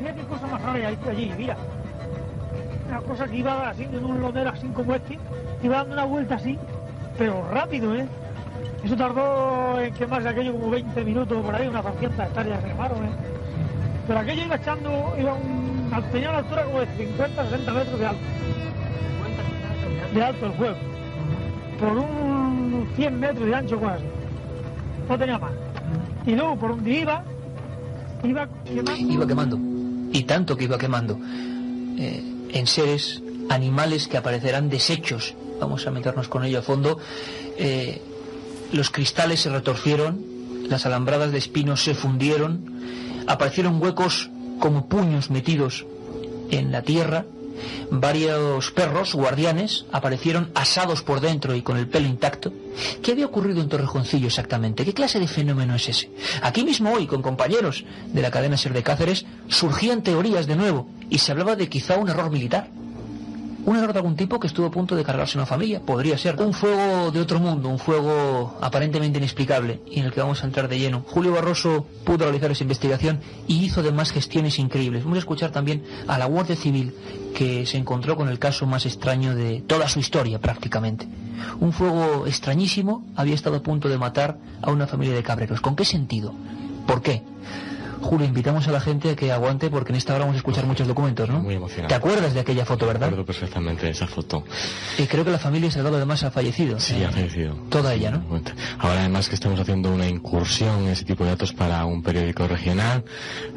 Mira qué cosa más rara hay allí, mira. Una cosa que iba así en un lonero así como este, iba dando una vuelta así, pero rápido, ¿eh? Eso tardó en quemarse aquello como 20 minutos por ahí, unas 200 hectáreas quemaron, ¿eh? Pero aquello iba echando, iba un, tenía una altura como de 50, 60 metros de alto. De alto el fuego. Por un 100 metros de ancho casi. No tenía más. Y luego por donde iba, iba quemando. Iba quemando. Y tanto que iba quemando. Eh, en seres, animales que aparecerán desechos. Vamos a meternos con ello a fondo. Eh, los cristales se retorcieron, las alambradas de espinos se fundieron, aparecieron huecos como puños metidos en la tierra, varios perros guardianes aparecieron asados por dentro y con el pelo intacto. ¿Qué había ocurrido en Torrejoncillo exactamente? ¿Qué clase de fenómeno es ese? Aquí mismo hoy, con compañeros de la cadena Ser de Cáceres, surgían teorías de nuevo y se hablaba de quizá un error militar un error de algún tipo que estuvo a punto de cargarse una familia. Podría ser un fuego de otro mundo, un fuego aparentemente inexplicable y en el que vamos a entrar de lleno. Julio Barroso pudo realizar esa investigación y hizo además gestiones increíbles. Vamos a escuchar también a la Guardia Civil que se encontró con el caso más extraño de toda su historia prácticamente. Un fuego extrañísimo había estado a punto de matar a una familia de cabreros. ¿Con qué sentido? ¿Por qué? Julio, invitamos a la gente a que aguante porque en esta hora vamos a escuchar muchos documentos, ¿no? Muy emocionante. ¿Te acuerdas de aquella foto, verdad? Recuerdo perfectamente de esa foto. Y creo que la familia Salgado además ha fallecido. Sí, ha fallecido. Toda ella, ¿no? Ahora además que estamos haciendo una incursión en ese tipo de datos para un periódico regional,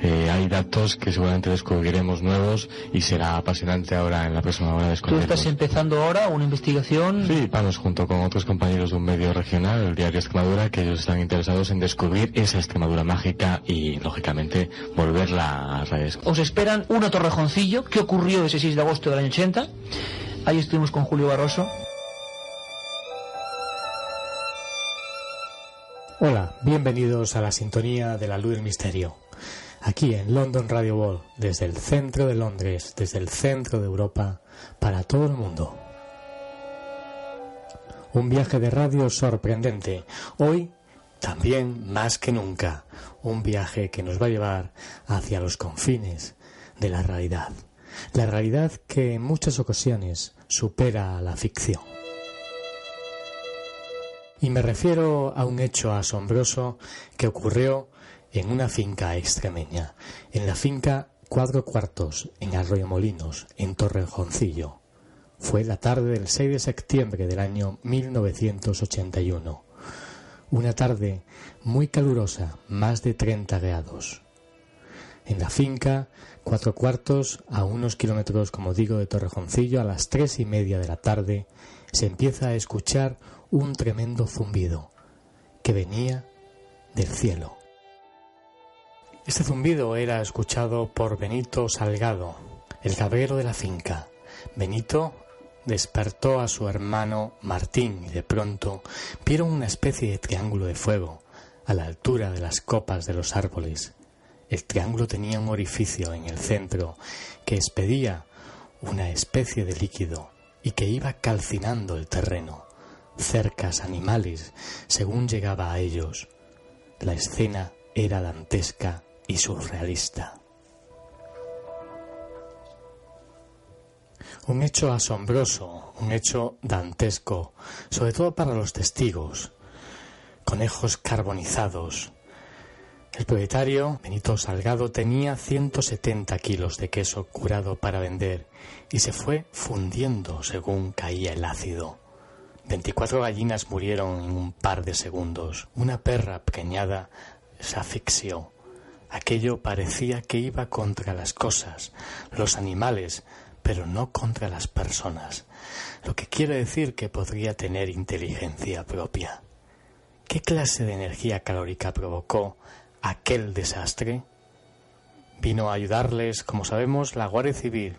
eh, hay datos que seguramente descubriremos nuevos y será apasionante ahora en la próxima hora ¿Tú estás empezando ahora una investigación? Sí, vamos junto con otros compañeros de un medio regional, el diario Extremadura, que ellos están interesados en descubrir esa Extremadura mágica y, lógicamente, volverla a redes. Os esperan una Torrejoncillo. ¿Qué ocurrió ese 6 de agosto del año 80? Ahí estuvimos con Julio Barroso. Hola, bienvenidos a la sintonía de la luz del misterio. Aquí en London Radio World, desde el centro de Londres, desde el centro de Europa, para todo el mundo. Un viaje de radio sorprendente. Hoy, también más que nunca, un viaje que nos va a llevar hacia los confines de la realidad. La realidad que en muchas ocasiones supera a la ficción. Y me refiero a un hecho asombroso que ocurrió en una finca extremeña, en la finca Cuatro Cuartos, en Arroyo Molinos, en Torrejoncillo. Fue la tarde del 6 de septiembre del año 1981. Una tarde muy calurosa, más de 30 grados. En la finca, cuatro cuartos, a unos kilómetros, como digo, de Torrejoncillo, a las tres y media de la tarde, se empieza a escuchar un tremendo zumbido que venía del cielo. Este zumbido era escuchado por Benito Salgado, el cabrero de la finca. Benito despertó a su hermano Martín y de pronto vieron una especie de triángulo de fuego a la altura de las copas de los árboles. El triángulo tenía un orificio en el centro que expedía una especie de líquido y que iba calcinando el terreno, cercas, animales, según llegaba a ellos. La escena era dantesca y surrealista. Un hecho asombroso, un hecho dantesco, sobre todo para los testigos. Conejos carbonizados. El propietario, Benito Salgado, tenía 170 kilos de queso curado para vender y se fue fundiendo según caía el ácido. 24 gallinas murieron en un par de segundos. Una perra pequeñada se asfixió. Aquello parecía que iba contra las cosas, los animales, pero no contra las personas, lo que quiere decir que podría tener inteligencia propia. ¿Qué clase de energía calórica provocó aquel desastre? Vino a ayudarles, como sabemos, la Guardia Civil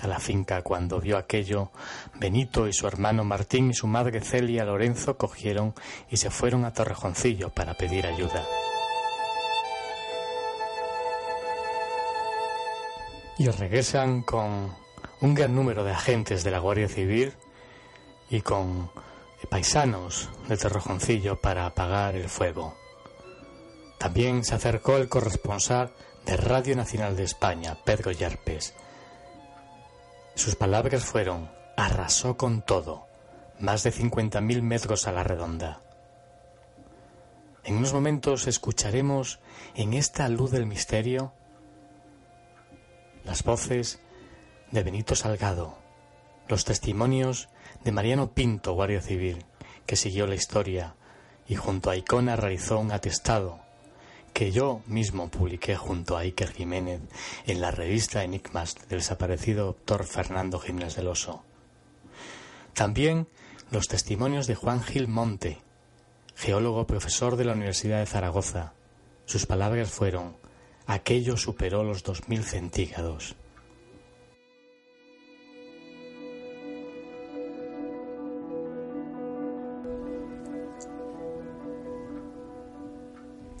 a la finca cuando vio aquello. Benito y su hermano Martín y su madre Celia Lorenzo cogieron y se fueron a Torrejoncillo para pedir ayuda. Y regresan con un gran número de agentes de la Guardia Civil y con paisanos de Torrejoncillo para apagar el fuego. También se acercó el corresponsal de Radio Nacional de España, Pedro Yarpes. Sus palabras fueron, arrasó con todo, más de 50.000 metros a la redonda. En unos momentos escucharemos en esta luz del misterio las voces de Benito Salgado, los testimonios de Mariano Pinto, guardia civil, que siguió la historia y junto a Icona realizó un atestado que yo mismo publiqué junto a Iker Jiménez en la revista Enigmas del desaparecido doctor Fernando Jiménez del Oso. También los testimonios de Juan Gil Monte, geólogo profesor de la Universidad de Zaragoza. Sus palabras fueron, aquello superó los 2.000 centígrados.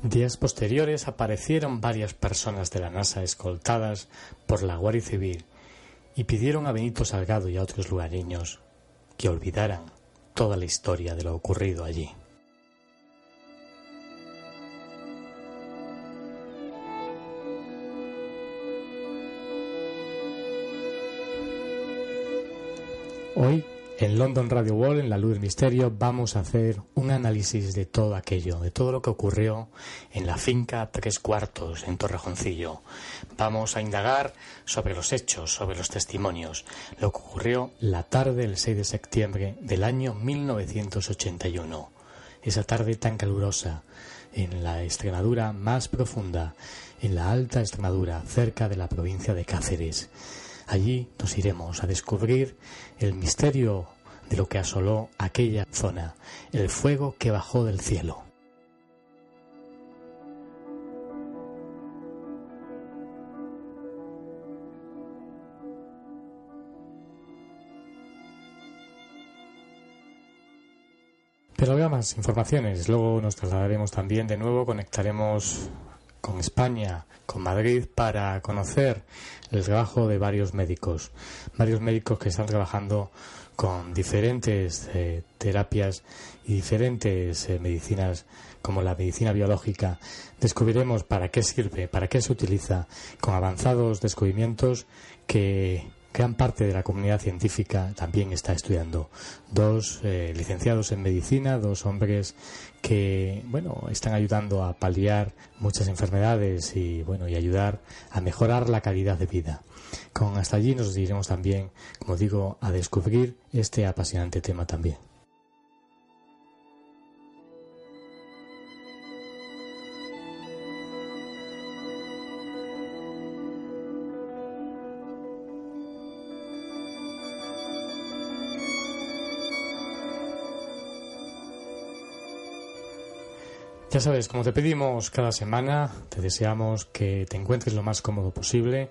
Días posteriores aparecieron varias personas de la NASA escoltadas por la Guardia Civil y pidieron a Benito Salgado y a otros lugareños que olvidaran toda la historia de lo ocurrido allí. Hoy en London Radio Wall, en la luz del misterio, vamos a hacer un análisis de todo aquello, de todo lo que ocurrió en la finca Tres Cuartos, en Torrejoncillo. Vamos a indagar sobre los hechos, sobre los testimonios, lo que ocurrió la tarde del 6 de septiembre del año 1981. Esa tarde tan calurosa, en la Extremadura más profunda, en la Alta Extremadura, cerca de la provincia de Cáceres. Allí nos iremos a descubrir el misterio de lo que asoló aquella zona, el fuego que bajó del cielo. Pero habrá más informaciones. Luego nos trasladaremos también de nuevo, conectaremos con España, con Madrid, para conocer el trabajo de varios médicos, varios médicos que están trabajando con diferentes eh, terapias y diferentes eh, medicinas como la medicina biológica, descubriremos para qué sirve, para qué se utiliza, con avanzados descubrimientos que gran parte de la comunidad científica también está estudiando. Dos eh, licenciados en medicina, dos hombres que bueno están ayudando a paliar muchas enfermedades y bueno y ayudar a mejorar la calidad de vida. Con hasta allí nos iremos también, como digo, a descubrir este apasionante tema también. Ya sabes, como te pedimos cada semana, te deseamos que te encuentres lo más cómodo posible,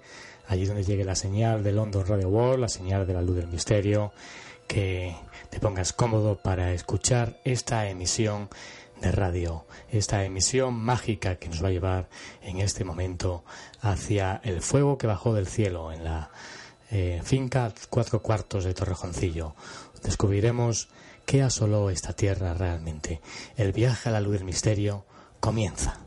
allí donde llegue la señal de London Radio World, la señal de la luz del misterio, que te pongas cómodo para escuchar esta emisión de radio, esta emisión mágica que nos va a llevar en este momento hacia el fuego que bajó del cielo en la eh, finca Cuatro Cuartos de Torrejoncillo. Descubriremos ¿Qué asoló esta tierra realmente? El viaje a la luz del misterio comienza.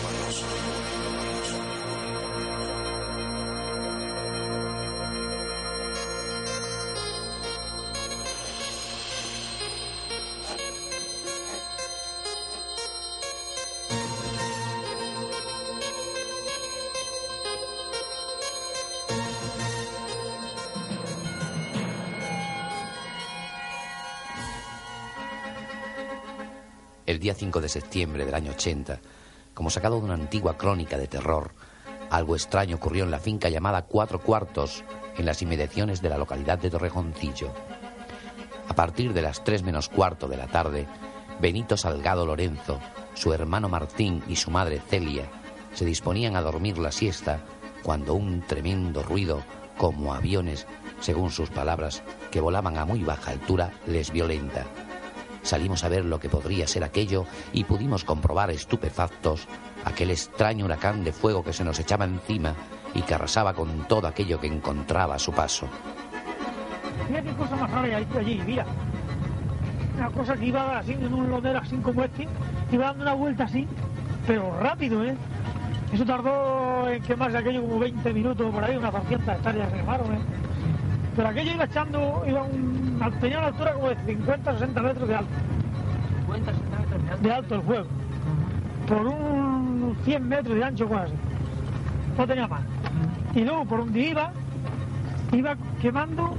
5 de septiembre del año 80, como sacado de una antigua crónica de terror, algo extraño ocurrió en la finca llamada Cuatro Cuartos, en las inmediaciones de la localidad de Torrejoncillo. A partir de las 3 menos cuarto de la tarde, Benito Salgado Lorenzo, su hermano Martín y su madre Celia se disponían a dormir la siesta cuando un tremendo ruido, como aviones, según sus palabras, que volaban a muy baja altura, les violenta. Salimos a ver lo que podría ser aquello y pudimos comprobar estupefactos aquel extraño huracán de fuego que se nos echaba encima y que arrasaba con todo aquello que encontraba a su paso. Mira qué cosa más rara hay allí, mira. Una cosa que iba así en un lodero así como este, iba dando una vuelta así, pero rápido, ¿eh? Eso tardó en quemarse aquello como 20 minutos por ahí, unas 200 hectáreas se quemaron, ¿eh? Pero aquello iba echando, iba un, tenía una altura como de 50 60 metros de alto. 50, 60 metros de alto. De alto el fuego. Por un 100 metros de ancho casi. No tenía más. Y luego por donde iba, iba quemando,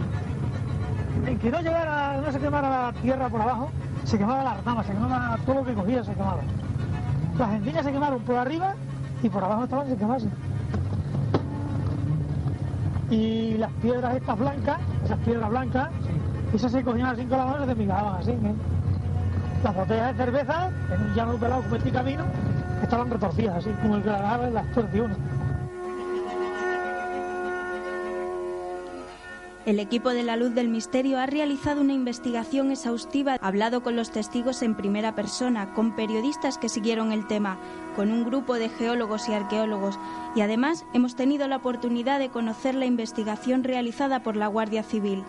en que no llegara, no se quemara la tierra por abajo, se quemaba la ramas, se quemaba todo lo que cogía, se quemaba. Las encillas se quemaron por arriba y por abajo estaban sin quemarse. Y las piedras estas blancas, esas piedras blancas, esas se cogían así con la mano y se migaban así. ¿eh? Las botellas de cerveza, en un llano pelado como este camino, estaban retorcidas así, como el que las aves las tuerce uno. El equipo de la Luz del Misterio ha realizado una investigación exhaustiva, hablado con los testigos en primera persona, con periodistas que siguieron el tema, con un grupo de geólogos y arqueólogos, y además hemos tenido la oportunidad de conocer la investigación realizada por la Guardia Civil.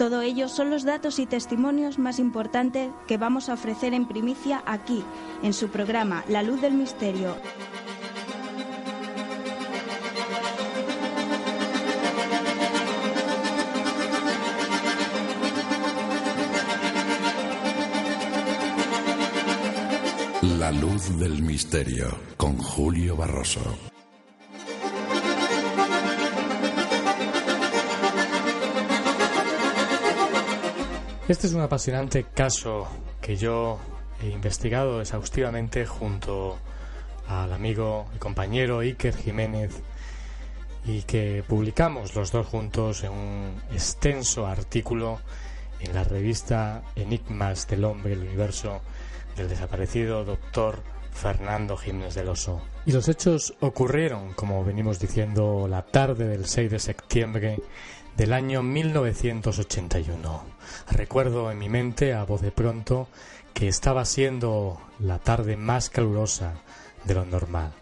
Todo ello son los datos y testimonios más importantes que vamos a ofrecer en primicia aquí, en su programa La Luz del Misterio. La luz del misterio con Julio Barroso. Este es un apasionante caso que yo he investigado exhaustivamente junto al amigo y compañero Iker Jiménez y que publicamos los dos juntos en un extenso artículo en la revista Enigmas del Hombre y el Universo del desaparecido doctor Fernando Jiménez del Oso. Y los hechos ocurrieron, como venimos diciendo, la tarde del 6 de septiembre del año 1981. Recuerdo en mi mente, a voz de pronto, que estaba siendo la tarde más calurosa de lo normal.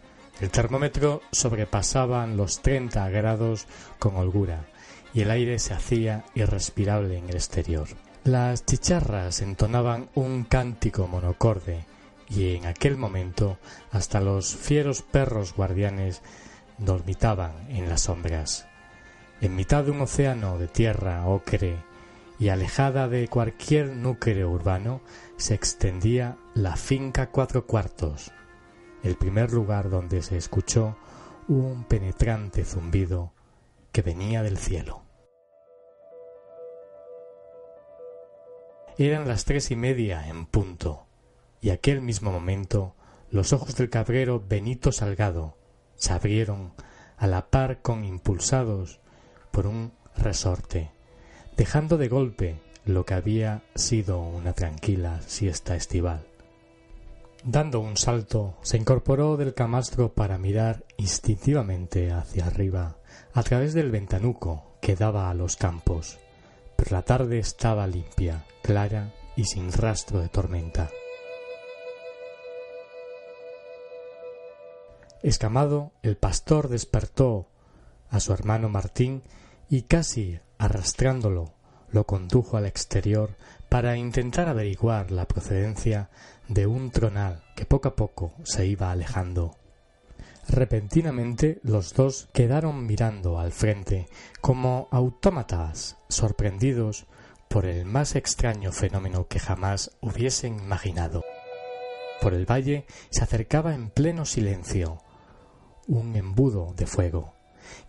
El termómetro sobrepasaban los 30 grados con holgura y el aire se hacía irrespirable en el exterior. Las chicharras entonaban un cántico monocorde y en aquel momento hasta los fieros perros guardianes dormitaban en las sombras. En mitad de un océano de tierra ocre y alejada de cualquier núcleo urbano se extendía la finca Cuatro Cuartos, el primer lugar donde se escuchó un penetrante zumbido que venía del cielo. Eran las tres y media en punto, y aquel mismo momento los ojos del cabrero Benito Salgado se abrieron a la par con impulsados por un resorte, dejando de golpe lo que había sido una tranquila siesta estival. Dando un salto, se incorporó del camastro para mirar instintivamente hacia arriba, a través del ventanuco que daba a los campos. Pero la tarde estaba limpia, clara y sin rastro de tormenta. Escamado, el pastor despertó a su hermano Martín y casi arrastrándolo lo condujo al exterior para intentar averiguar la procedencia de un tronal que poco a poco se iba alejando. Repentinamente los dos quedaron mirando al frente como autómatas sorprendidos por el más extraño fenómeno que jamás hubiesen imaginado. Por el valle se acercaba en pleno silencio un embudo de fuego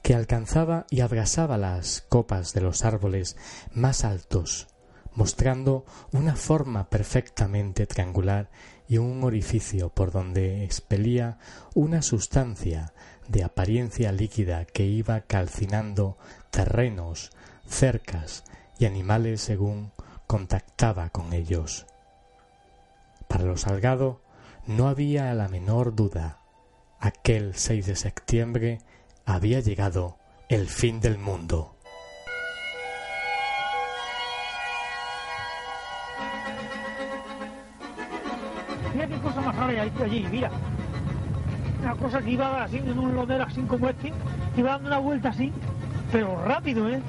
que alcanzaba y abrasaba las copas de los árboles más altos, mostrando una forma perfectamente triangular y un orificio por donde expelía una sustancia de apariencia líquida que iba calcinando terrenos, cercas y animales según contactaba con ellos. Para los Salgado no había la menor duda. Aquel 6 de septiembre había llegado el fin del mundo. Mira qué cosa más rara hay allí, mira. Una cosa que iba así, en un lodero así como este, iba dando una vuelta así, pero rápido, ¿eh?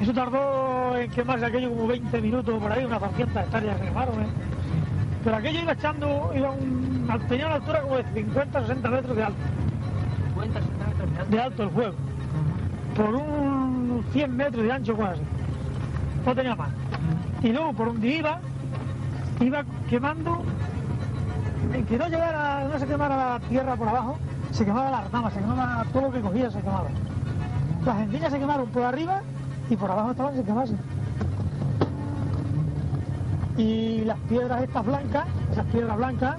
Eso tardó en quemarse aquello como 20 minutos por ahí, unas 200 hectáreas se quemaron, ¿eh? Pero aquello iba echando, iba un, tenía una altura como de 50 60 metros de alto. 50, 60 metros de alto. El fuego. Por un 100 metros de ancho, así. No tenía más. Y luego, por donde iba, iba quemando, en que no llegara, no se quemara la tierra por abajo, se quemaba las ramas, se quemaba todo lo que cogía, se quemaba. Las encillas se quemaron por arriba y por abajo estaban sin quemarse. Y las piedras estas blancas, esas piedras blancas,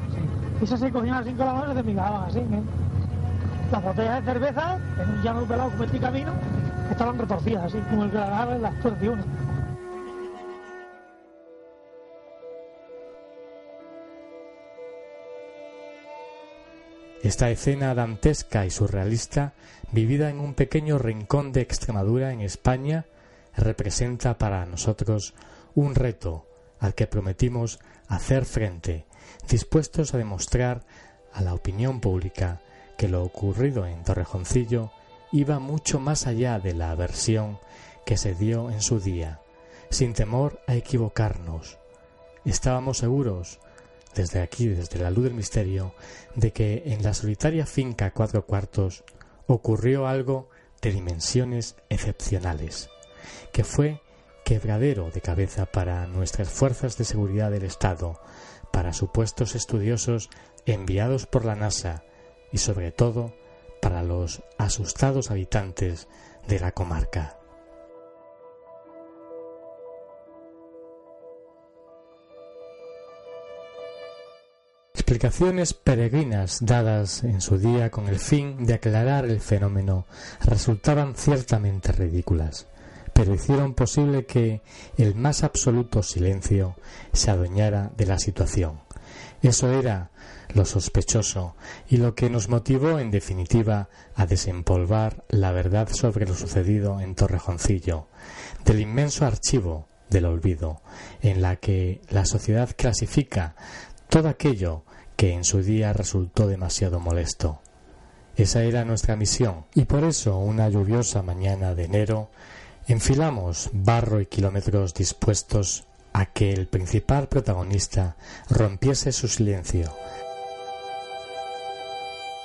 esas se cogían así con la mano y se migaban así. ¿eh? Las botellas de cerveza, en un llano pelado como este camino, estaban retorcidas así, como el que en las. Esta escena dantesca y surrealista, vivida en un pequeño rincón de Extremadura en España, representa para nosotros un reto al que prometimos hacer frente, dispuestos a demostrar a la opinión pública que lo ocurrido en Torrejoncillo iba mucho más allá de la aversión que se dio en su día, sin temor a equivocarnos. Estábamos seguros desde aquí, desde la luz del misterio, de que en la solitaria finca Cuatro Cuartos ocurrió algo de dimensiones excepcionales, que fue quebradero de cabeza para nuestras fuerzas de seguridad del Estado, para supuestos estudiosos enviados por la NASA y sobre todo para los asustados habitantes de la comarca. Explicaciones peregrinas dadas en su día con el fin de aclarar el fenómeno resultaban ciertamente ridículas, pero hicieron posible que el más absoluto silencio se adueñara de la situación. Eso era lo sospechoso y lo que nos motivó en definitiva a desempolvar la verdad sobre lo sucedido en Torrejoncillo, del inmenso archivo del olvido, en la que la sociedad clasifica todo aquello que en su día resultó demasiado molesto. Esa era nuestra misión, y por eso una lluviosa mañana de enero enfilamos barro y kilómetros dispuestos a que el principal protagonista rompiese su silencio.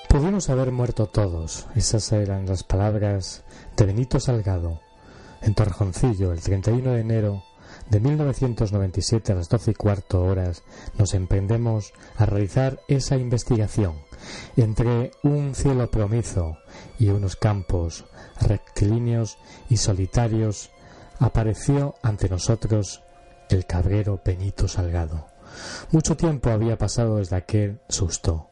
Pudimos haber muerto todos, esas eran las palabras de Benito Salgado en Torrejoncillo el 31 de enero de 1997 a las doce y cuarto horas nos emprendemos a realizar esa investigación entre un cielo promizo y unos campos rectilíneos y solitarios apareció ante nosotros el cabrero Benito Salgado. Mucho tiempo había pasado desde aquel susto,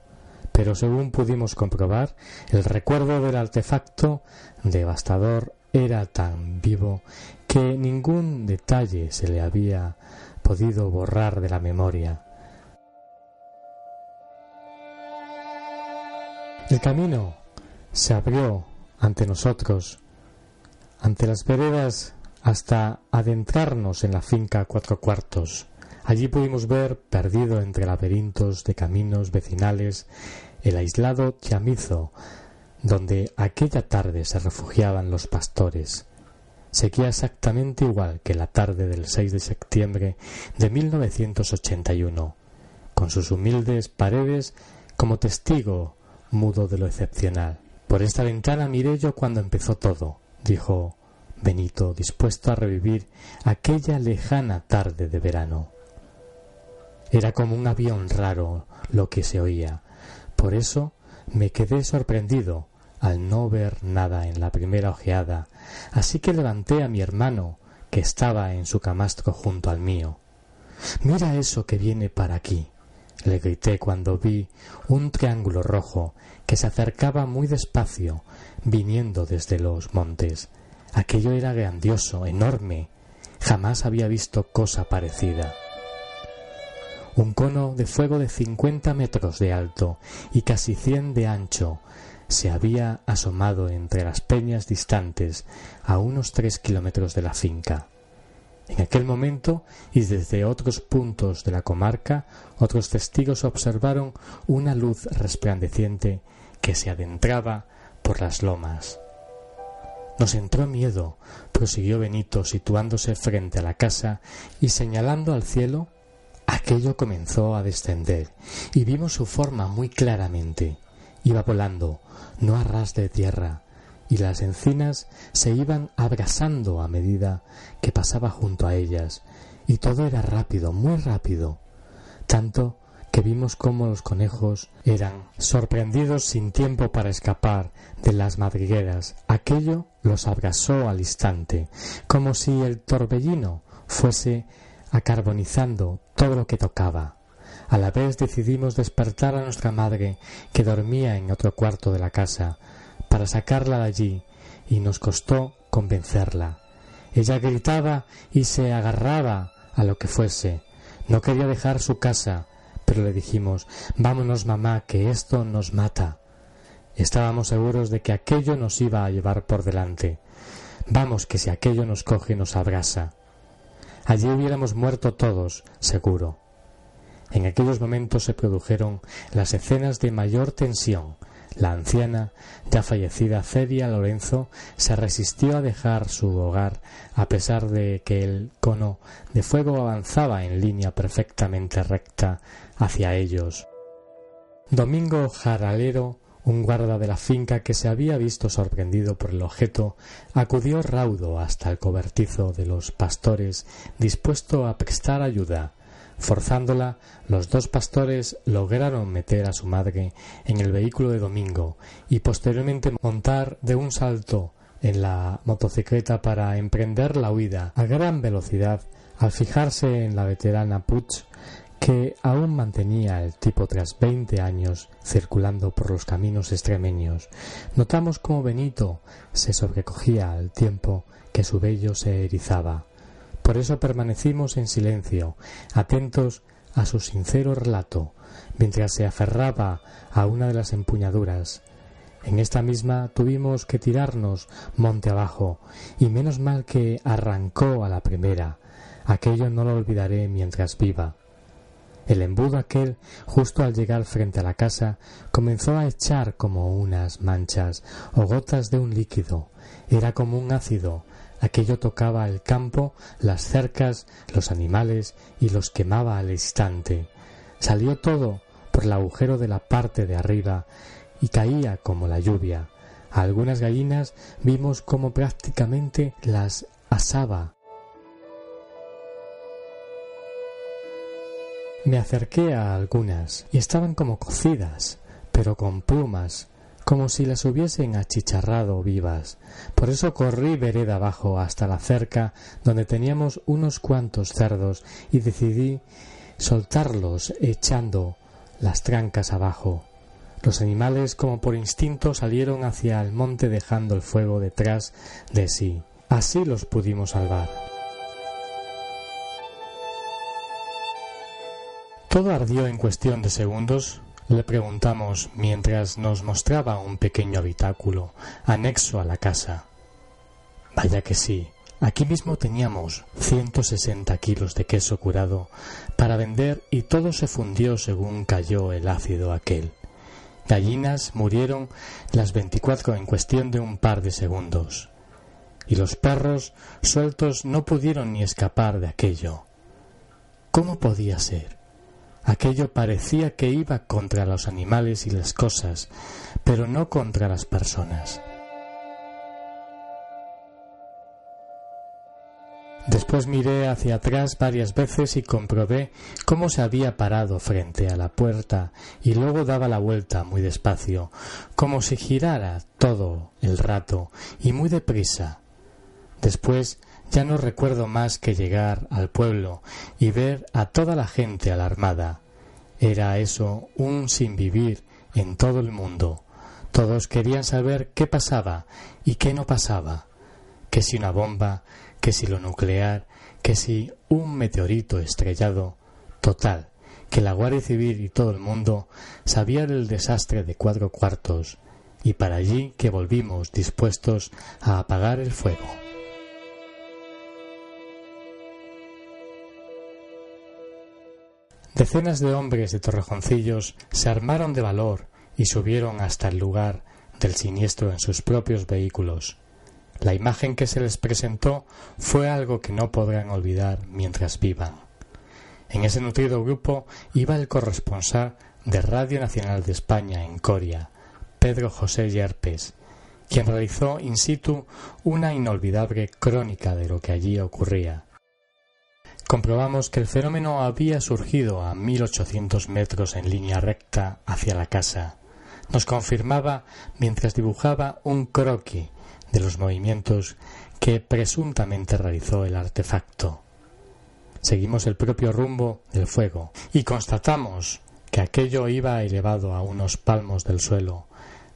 pero según pudimos comprobar, el recuerdo del artefacto devastador era tan vivo que ningún detalle se le había podido borrar de la memoria. El camino se abrió ante nosotros, ante las veredas, hasta adentrarnos en la finca cuatro cuartos, Allí pudimos ver, perdido entre laberintos de caminos vecinales, el aislado chamizo donde aquella tarde se refugiaban los pastores. Seguía exactamente igual que la tarde del 6 de septiembre de 1981, con sus humildes paredes como testigo mudo de lo excepcional. Por esta ventana miré yo cuando empezó todo, dijo Benito, dispuesto a revivir aquella lejana tarde de verano. Era como un avión raro lo que se oía. Por eso me quedé sorprendido al no ver nada en la primera ojeada, así que levanté a mi hermano, que estaba en su camastro junto al mío. Mira eso que viene para aquí le grité cuando vi un triángulo rojo que se acercaba muy despacio, viniendo desde los montes. Aquello era grandioso, enorme. Jamás había visto cosa parecida. Un cono de fuego de cincuenta metros de alto y casi cien de ancho se había asomado entre las peñas distantes a unos tres kilómetros de la finca. En aquel momento y desde otros puntos de la comarca, otros testigos observaron una luz resplandeciente que se adentraba por las lomas. Nos entró miedo, prosiguió Benito, situándose frente a la casa y señalando al cielo. Aquello comenzó a descender y vimos su forma muy claramente. Iba volando, no a ras de tierra, y las encinas se iban abrasando a medida que pasaba junto a ellas, y todo era rápido, muy rápido, tanto que vimos cómo los conejos eran sorprendidos sin tiempo para escapar de las madrigueras. Aquello los abrasó al instante, como si el torbellino fuese acarbonizando todo lo que tocaba. A la vez decidimos despertar a nuestra madre, que dormía en otro cuarto de la casa, para sacarla de allí y nos costó convencerla. Ella gritaba y se agarraba a lo que fuese. No quería dejar su casa, pero le dijimos Vámonos, mamá, que esto nos mata. Estábamos seguros de que aquello nos iba a llevar por delante. Vamos, que si aquello nos coge nos abrasa. Allí hubiéramos muerto todos, seguro. En aquellos momentos se produjeron las escenas de mayor tensión, la anciana, ya fallecida Celia Lorenzo, se resistió a dejar su hogar a pesar de que el cono de fuego avanzaba en línea perfectamente recta hacia ellos. Domingo Jaralero, un guarda de la finca que se había visto sorprendido por el objeto, acudió raudo hasta el cobertizo de los pastores, dispuesto a prestar ayuda. Forzándola, los dos pastores lograron meter a su madre en el vehículo de Domingo y posteriormente montar de un salto en la motocicleta para emprender la huida a gran velocidad al fijarse en la veterana Puch que aún mantenía el tipo tras veinte años circulando por los caminos extremeños. Notamos cómo Benito se sobrecogía al tiempo que su vello se erizaba. Por eso permanecimos en silencio, atentos a su sincero relato, mientras se aferraba a una de las empuñaduras. En esta misma tuvimos que tirarnos monte abajo, y menos mal que arrancó a la primera. Aquello no lo olvidaré mientras viva. El embudo aquel, justo al llegar frente a la casa, comenzó a echar como unas manchas o gotas de un líquido. Era como un ácido, Aquello tocaba el campo, las cercas, los animales y los quemaba al instante. Salió todo por el agujero de la parte de arriba y caía como la lluvia. A algunas gallinas vimos como prácticamente las asaba. Me acerqué a algunas y estaban como cocidas, pero con plumas, como si las hubiesen achicharrado vivas. Por eso corrí vereda abajo hasta la cerca donde teníamos unos cuantos cerdos y decidí soltarlos echando las trancas abajo. Los animales como por instinto salieron hacia el monte dejando el fuego detrás de sí. Así los pudimos salvar. Todo ardió en cuestión de segundos le preguntamos mientras nos mostraba un pequeño habitáculo anexo a la casa. Vaya que sí, Aquí mismo teníamos 160 kilos de queso curado para vender y todo se fundió según cayó el ácido aquel. Gallinas murieron las 24 en cuestión de un par de segundos. Y los perros sueltos no pudieron ni escapar de aquello. ¿Cómo podía ser? Aquello parecía que iba contra los animales y las cosas, pero no contra las personas. Después miré hacia atrás varias veces y comprobé cómo se había parado frente a la puerta y luego daba la vuelta muy despacio, como si girara todo el rato y muy deprisa. Después ya no recuerdo más que llegar al pueblo y ver a toda la gente alarmada. Era eso un sin vivir en todo el mundo. Todos querían saber qué pasaba y qué no pasaba, que si una bomba, que si lo nuclear, que si un meteorito estrellado, total, que la Guardia Civil y todo el mundo sabía del desastre de cuatro cuartos, y para allí que volvimos dispuestos a apagar el fuego. Decenas de hombres de Torrejoncillos se armaron de valor y subieron hasta el lugar del siniestro en sus propios vehículos. La imagen que se les presentó fue algo que no podrán olvidar mientras vivan. En ese nutrido grupo iba el corresponsal de Radio Nacional de España en Coria, Pedro José Yerpes, quien realizó in situ una inolvidable crónica de lo que allí ocurría. Comprobamos que el fenómeno había surgido a mil ochocientos metros en línea recta hacia la casa. Nos confirmaba mientras dibujaba un croquis de los movimientos que presuntamente realizó el artefacto. Seguimos el propio rumbo del fuego y constatamos que aquello iba elevado a unos palmos del suelo,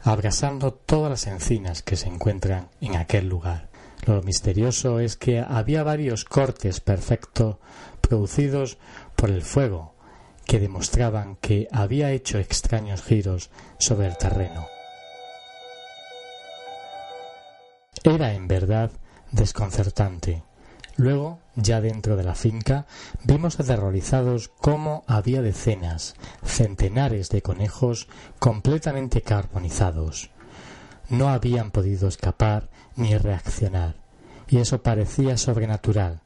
abrasando todas las encinas que se encuentran en aquel lugar. Lo misterioso es que había varios cortes perfectos producidos por el fuego que demostraban que había hecho extraños giros sobre el terreno. Era en verdad desconcertante. Luego, ya dentro de la finca, vimos aterrorizados cómo había decenas, centenares de conejos completamente carbonizados. No habían podido escapar ni reaccionar, y eso parecía sobrenatural.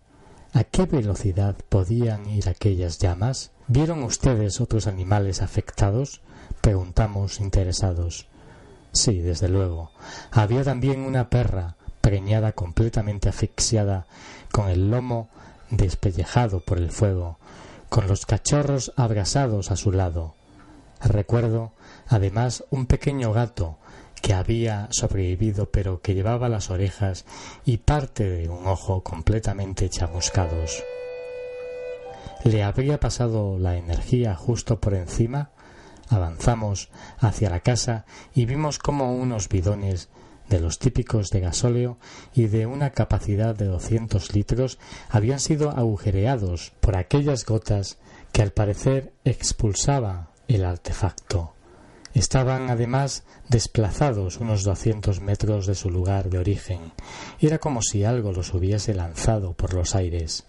¿A qué velocidad podían ir aquellas llamas? ¿Vieron ustedes otros animales afectados? preguntamos interesados. Sí, desde luego. Había también una perra, preñada completamente asfixiada, con el lomo despellejado por el fuego, con los cachorros abrasados a su lado. Recuerdo, además, un pequeño gato que había sobrevivido pero que llevaba las orejas y parte de un ojo completamente chamuscados. ¿Le habría pasado la energía justo por encima? Avanzamos hacia la casa y vimos como unos bidones de los típicos de gasóleo y de una capacidad de doscientos litros habían sido agujereados por aquellas gotas que al parecer expulsaba el artefacto. Estaban además desplazados unos doscientos metros de su lugar de origen. Era como si algo los hubiese lanzado por los aires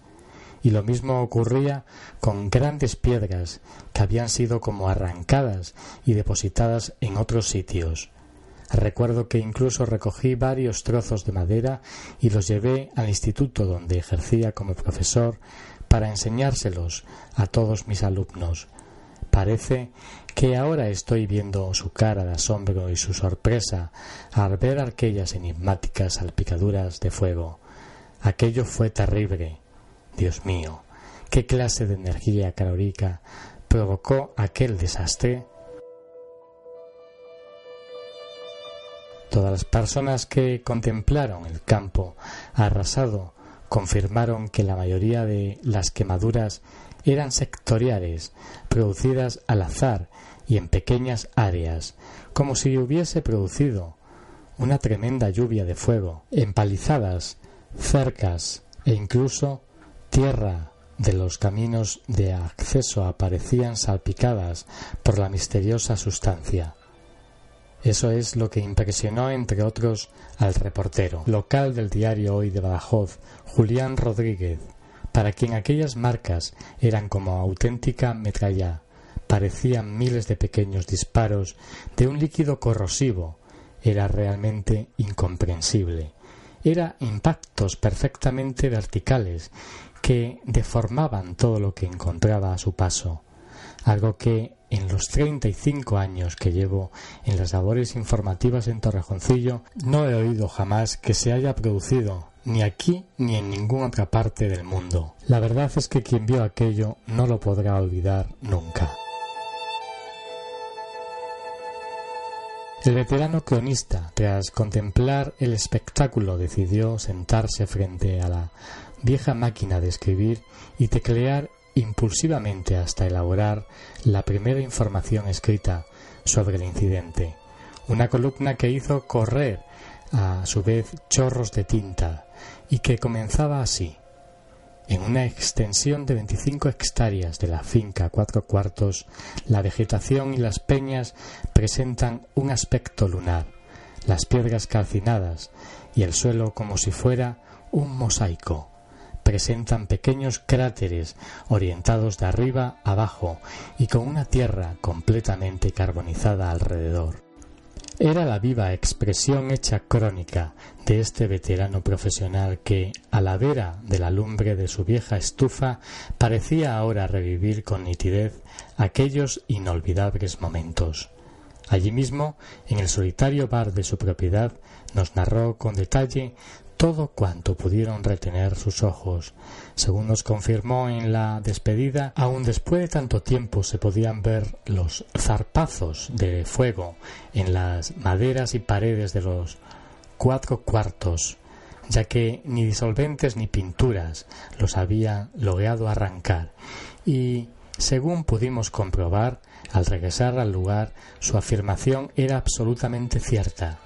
y lo mismo ocurría con grandes piedras que habían sido como arrancadas y depositadas en otros sitios. Recuerdo que incluso recogí varios trozos de madera y los llevé al instituto donde ejercía como profesor para enseñárselos a todos mis alumnos. Parece que ahora estoy viendo su cara de asombro y su sorpresa al ver aquellas enigmáticas salpicaduras de fuego. Aquello fue terrible Dios mío, ¿qué clase de energía calórica provocó aquel desastre? Todas las personas que contemplaron el campo arrasado confirmaron que la mayoría de las quemaduras eran sectoriales, producidas al azar y en pequeñas áreas, como si hubiese producido una tremenda lluvia de fuego, empalizadas, cercas e incluso tierra de los caminos de acceso aparecían salpicadas por la misteriosa sustancia. Eso es lo que impresionó, entre otros, al reportero local del diario Hoy de Badajoz, Julián Rodríguez, para quien aquellas marcas eran como auténtica metralla, parecían miles de pequeños disparos de un líquido corrosivo, era realmente incomprensible. Era impactos perfectamente verticales que deformaban todo lo que encontraba a su paso, algo que en los 35 años que llevo en las labores informativas en Torrejoncillo no he oído jamás que se haya producido ni aquí ni en ninguna otra parte del mundo. La verdad es que quien vio aquello no lo podrá olvidar nunca. El veterano cronista, tras contemplar el espectáculo, decidió sentarse frente a la vieja máquina de escribir y teclear impulsivamente hasta elaborar la primera información escrita sobre el incidente, una columna que hizo correr a su vez chorros de tinta y que comenzaba así. En una extensión de 25 hectáreas de la finca cuatro cuartos, la vegetación y las peñas presentan un aspecto lunar, las piedras calcinadas y el suelo como si fuera un mosaico. Presentan pequeños cráteres orientados de arriba abajo y con una tierra completamente carbonizada alrededor. Era la viva expresión hecha crónica de este veterano profesional que, a la vera de la lumbre de su vieja estufa, parecía ahora revivir con nitidez aquellos inolvidables momentos. Allí mismo, en el solitario bar de su propiedad, nos narró con detalle todo cuanto pudieron retener sus ojos. Según nos confirmó en la despedida, aun después de tanto tiempo se podían ver los zarpazos de fuego en las maderas y paredes de los cuatro cuartos, ya que ni disolventes ni pinturas los había logrado arrancar, y según pudimos comprobar, al regresar al lugar, su afirmación era absolutamente cierta.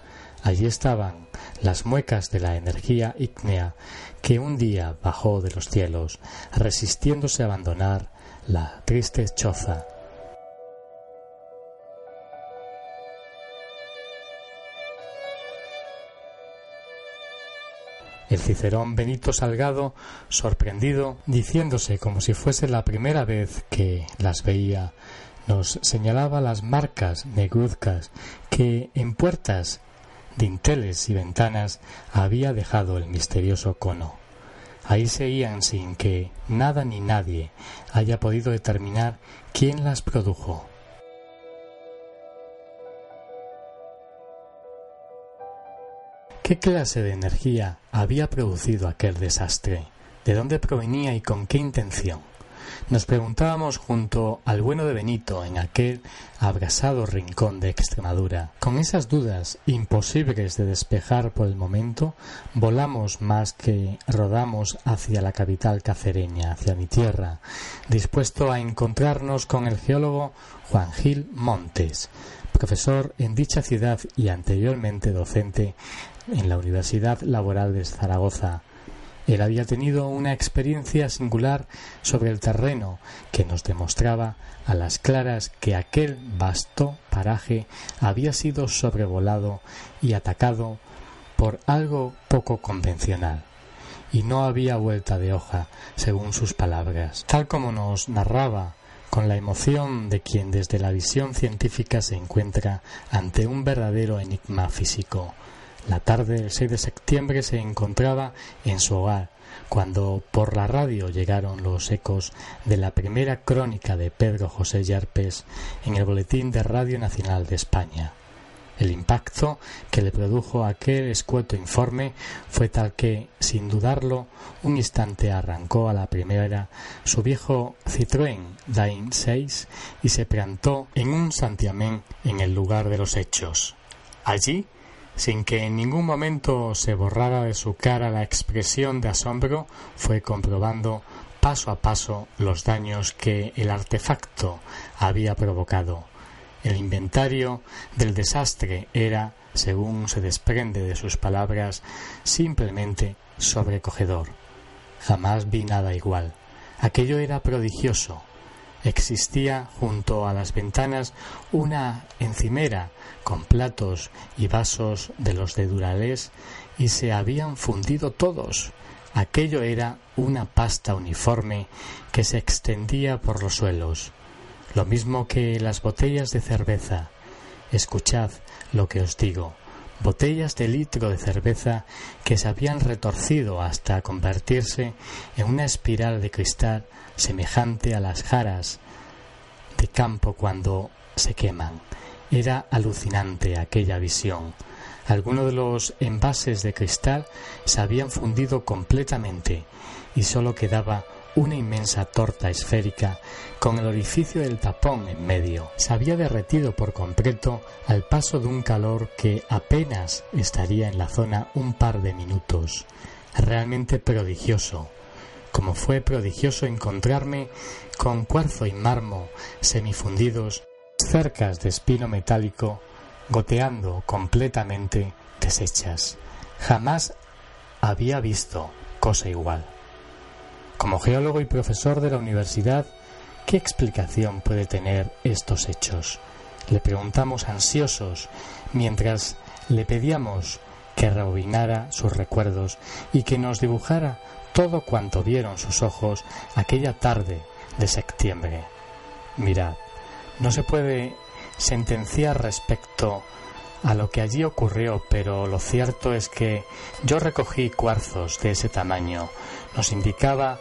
Allí estaban las muecas de la energía ígnea que un día bajó de los cielos, resistiéndose a abandonar la triste choza. El cicerón Benito Salgado, sorprendido, diciéndose como si fuese la primera vez que las veía, nos señalaba las marcas negruzcas que en puertas dinteles y ventanas había dejado el misterioso cono. Ahí seguían sin que nada ni nadie haya podido determinar quién las produjo. ¿Qué clase de energía había producido aquel desastre? ¿De dónde provenía y con qué intención? Nos preguntábamos junto al bueno de Benito en aquel abrasado rincón de Extremadura. Con esas dudas imposibles de despejar por el momento, volamos más que rodamos hacia la capital cacereña, hacia mi tierra, dispuesto a encontrarnos con el geólogo Juan Gil Montes, profesor en dicha ciudad y anteriormente docente en la Universidad Laboral de Zaragoza él había tenido una experiencia singular sobre el terreno que nos demostraba a las claras que aquel vasto paraje había sido sobrevolado y atacado por algo poco convencional y no había vuelta de hoja, según sus palabras, tal como nos narraba con la emoción de quien desde la visión científica se encuentra ante un verdadero enigma físico. La tarde del 6 de septiembre se encontraba en su hogar, cuando por la radio llegaron los ecos de la primera crónica de Pedro José Yarpes en el Boletín de Radio Nacional de España. El impacto que le produjo aquel escueto informe fue tal que, sin dudarlo, un instante arrancó a la primera su viejo Citroën Dain 6 y se plantó en un santiamén en el lugar de los hechos. Allí sin que en ningún momento se borrara de su cara la expresión de asombro, fue comprobando paso a paso los daños que el artefacto había provocado. El inventario del desastre era, según se desprende de sus palabras, simplemente sobrecogedor. Jamás vi nada igual. Aquello era prodigioso. Existía junto a las ventanas una encimera con platos y vasos de los de Duralés y se habían fundido todos. Aquello era una pasta uniforme que se extendía por los suelos, lo mismo que las botellas de cerveza. Escuchad lo que os digo botellas de litro de cerveza que se habían retorcido hasta convertirse en una espiral de cristal semejante a las jaras de campo cuando se queman. Era alucinante aquella visión. Algunos de los envases de cristal se habían fundido completamente y sólo quedaba una inmensa torta esférica con el orificio del tapón en medio. Se había derretido por completo al paso de un calor que apenas estaría en la zona un par de minutos. Realmente prodigioso, como fue prodigioso encontrarme con cuarzo y mármol semifundidos, cercas de espino metálico, goteando completamente deshechas. Jamás había visto cosa igual. Como geólogo y profesor de la universidad, ¿qué explicación puede tener estos hechos? Le preguntamos ansiosos mientras le pedíamos que rebobinara sus recuerdos y que nos dibujara todo cuanto vieron sus ojos aquella tarde de septiembre. Mirad, no se puede sentenciar respecto a lo que allí ocurrió, pero lo cierto es que yo recogí cuarzos de ese tamaño. Nos indicaba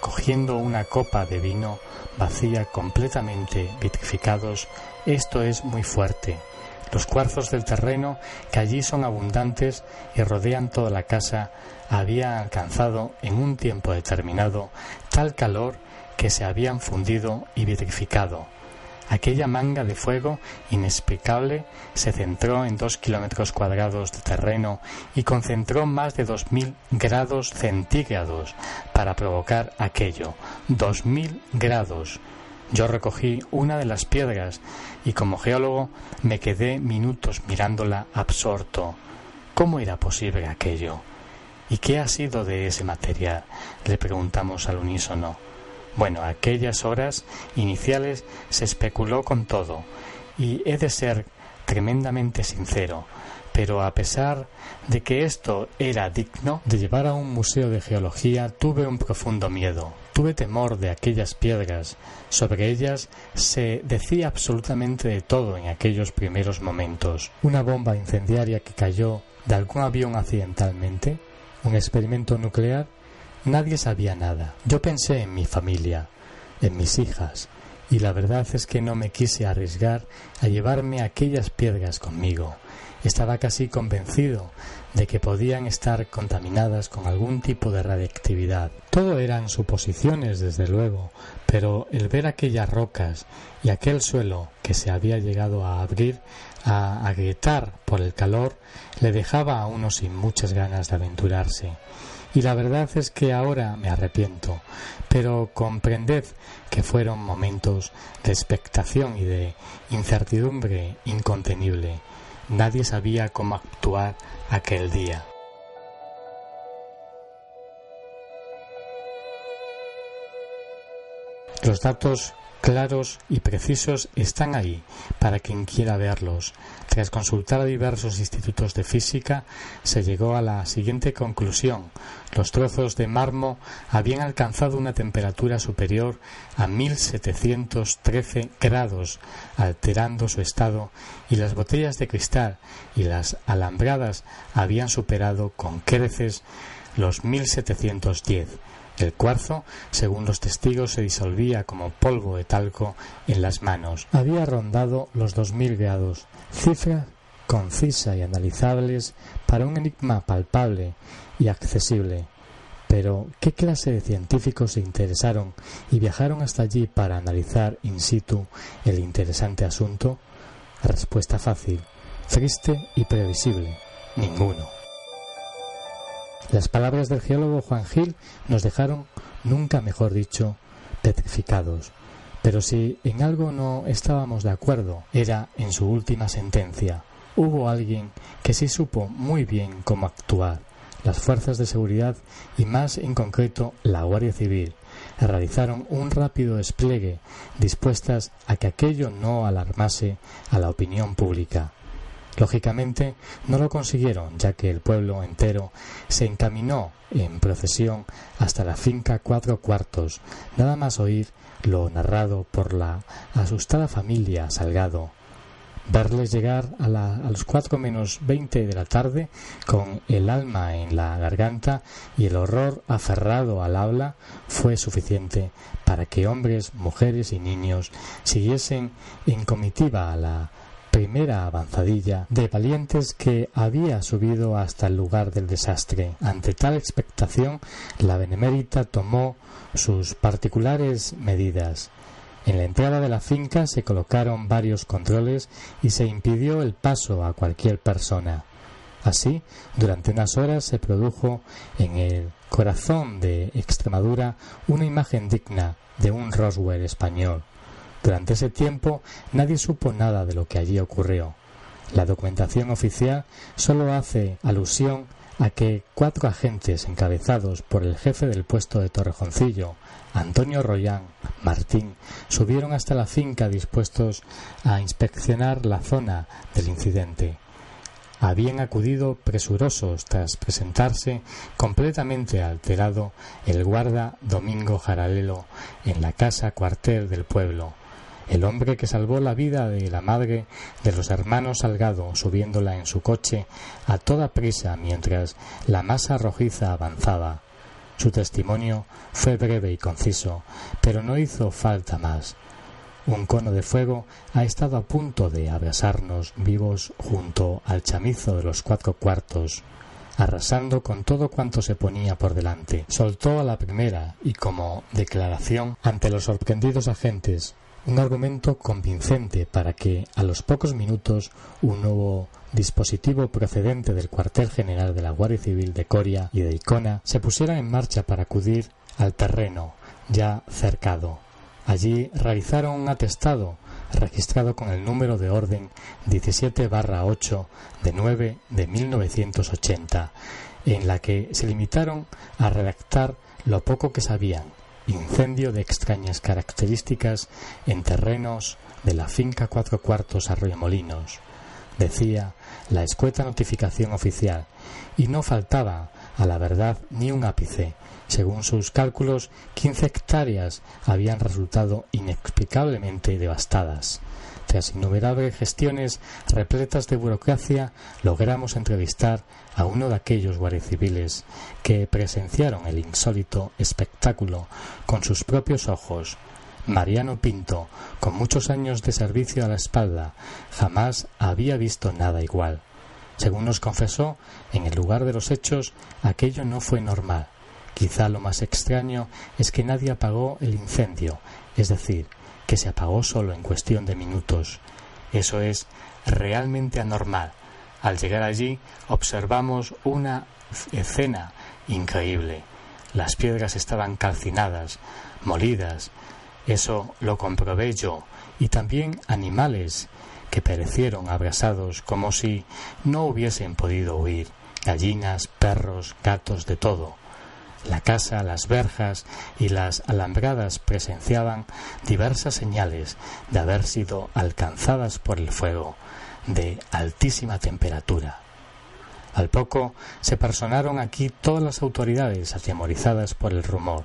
cogiendo una copa de vino vacía completamente vitrificados, esto es muy fuerte. Los cuarzos del terreno, que allí son abundantes y rodean toda la casa, habían alcanzado en un tiempo determinado tal calor que se habían fundido y vitrificado Aquella manga de fuego inexplicable se centró en dos kilómetros cuadrados de terreno y concentró más de dos mil grados centígrados para provocar aquello. Dos mil grados. Yo recogí una de las piedras y como geólogo me quedé minutos mirándola absorto. ¿Cómo era posible aquello? ¿Y qué ha sido de ese material? le preguntamos al unísono. Bueno, aquellas horas iniciales se especuló con todo, y he de ser tremendamente sincero, pero a pesar de que esto era digno de llevar a un museo de geología, tuve un profundo miedo. Tuve temor de aquellas piedras. Sobre ellas se decía absolutamente de todo en aquellos primeros momentos. Una bomba incendiaria que cayó de algún avión accidentalmente, un experimento nuclear, Nadie sabía nada. Yo pensé en mi familia, en mis hijas, y la verdad es que no me quise arriesgar a llevarme aquellas piedras conmigo. Estaba casi convencido de que podían estar contaminadas con algún tipo de radiactividad. Todo eran suposiciones, desde luego, pero el ver aquellas rocas y aquel suelo que se había llegado a abrir, a agrietar por el calor, le dejaba a uno sin muchas ganas de aventurarse y la verdad es que ahora me arrepiento, pero comprended que fueron momentos de expectación y de incertidumbre incontenible. Nadie sabía cómo actuar aquel día. Los datos claros y precisos están ahí para quien quiera verlos. Tras consultar a diversos institutos de física, se llegó a la siguiente conclusión. Los trozos de mármol habían alcanzado una temperatura superior a 1713 grados, alterando su estado, y las botellas de cristal y las alambradas habían superado con creces los 1710 el cuarzo, según los testigos, se disolvía como polvo de talco en las manos. Había rondado los dos mil grados, cifras concisa y analizables para un enigma palpable y accesible. Pero, ¿qué clase de científicos se interesaron y viajaron hasta allí para analizar in situ el interesante asunto? Respuesta fácil, triste y previsible. Ninguno. Las palabras del geólogo Juan Gil nos dejaron, nunca mejor dicho, petrificados. Pero si en algo no estábamos de acuerdo, era en su última sentencia. Hubo alguien que sí supo muy bien cómo actuar, las fuerzas de seguridad y más en concreto la Guardia Civil. realizaron un rápido despliegue dispuestas a que aquello no alarmase a la opinión pública. Lógicamente no lo consiguieron, ya que el pueblo entero se encaminó en procesión hasta la finca Cuatro Cuartos, nada más oír lo narrado por la asustada familia Salgado, verles llegar a, los cuatro menos veinte de la tarde con el alma en la garganta y el horror aferrado al habla fue suficiente para que hombres, mujeres y niños siguiesen en comitiva a la primera avanzadilla de valientes que había subido hasta el lugar del desastre. Ante tal expectación, la benemérita tomó sus particulares medidas en la entrada de la finca se colocaron varios controles y se impidió el paso a cualquier persona. Así, durante unas horas se produjo en el corazón de Extremadura una imagen digna de un Roswell español. Durante ese tiempo nadie supo nada de lo que allí ocurrió. La documentación oficial solo hace alusión a que cuatro agentes encabezados por el jefe del puesto de Torrejoncillo, Antonio Royán Martín subieron hasta la finca dispuestos a inspeccionar la zona del incidente. Habían acudido presurosos tras presentarse completamente alterado el guarda Domingo Jaralelo en la casa cuartel del pueblo, el hombre que salvó la vida de la madre de los hermanos Salgado subiéndola en su coche a toda prisa mientras la masa rojiza avanzaba. Su testimonio fue breve y conciso, pero no hizo falta más. Un cono de fuego ha estado a punto de abrasarnos vivos junto al chamizo de los cuatro cuartos, arrasando con todo cuanto se ponía por delante. Soltó a la primera y como declaración ante los sorprendidos agentes un argumento convincente para que a los pocos minutos un nuevo dispositivo procedente del cuartel general de la Guardia Civil de Coria y de Icona se pusiera en marcha para acudir al terreno ya cercado. Allí realizaron un atestado registrado con el número de orden 17 8 de 9 de 1980, en la que se limitaron a redactar lo poco que sabían incendio de extrañas características en terrenos de la finca Cuatro Cuartos Arroyomolinos, decía la escueta notificación oficial, y no faltaba a la verdad ni un ápice. Según sus cálculos, quince hectáreas habían resultado inexplicablemente devastadas. Tras innumerables gestiones repletas de burocracia, logramos entrevistar a uno de aquellos guardias civiles que presenciaron el insólito espectáculo con sus propios ojos. Mariano Pinto, con muchos años de servicio a la espalda, jamás había visto nada igual. Según nos confesó, en el lugar de los hechos aquello no fue normal. Quizá lo más extraño es que nadie apagó el incendio, es decir, que se apagó solo en cuestión de minutos. Eso es realmente anormal. Al llegar allí observamos una escena increíble. Las piedras estaban calcinadas, molidas. Eso lo comprobé yo. Y también animales que perecieron abrasados como si no hubiesen podido huir. Gallinas, perros, gatos, de todo. La casa, las verjas y las alambradas presenciaban diversas señales de haber sido alcanzadas por el fuego de altísima temperatura. Al poco se personaron aquí todas las autoridades atemorizadas por el rumor.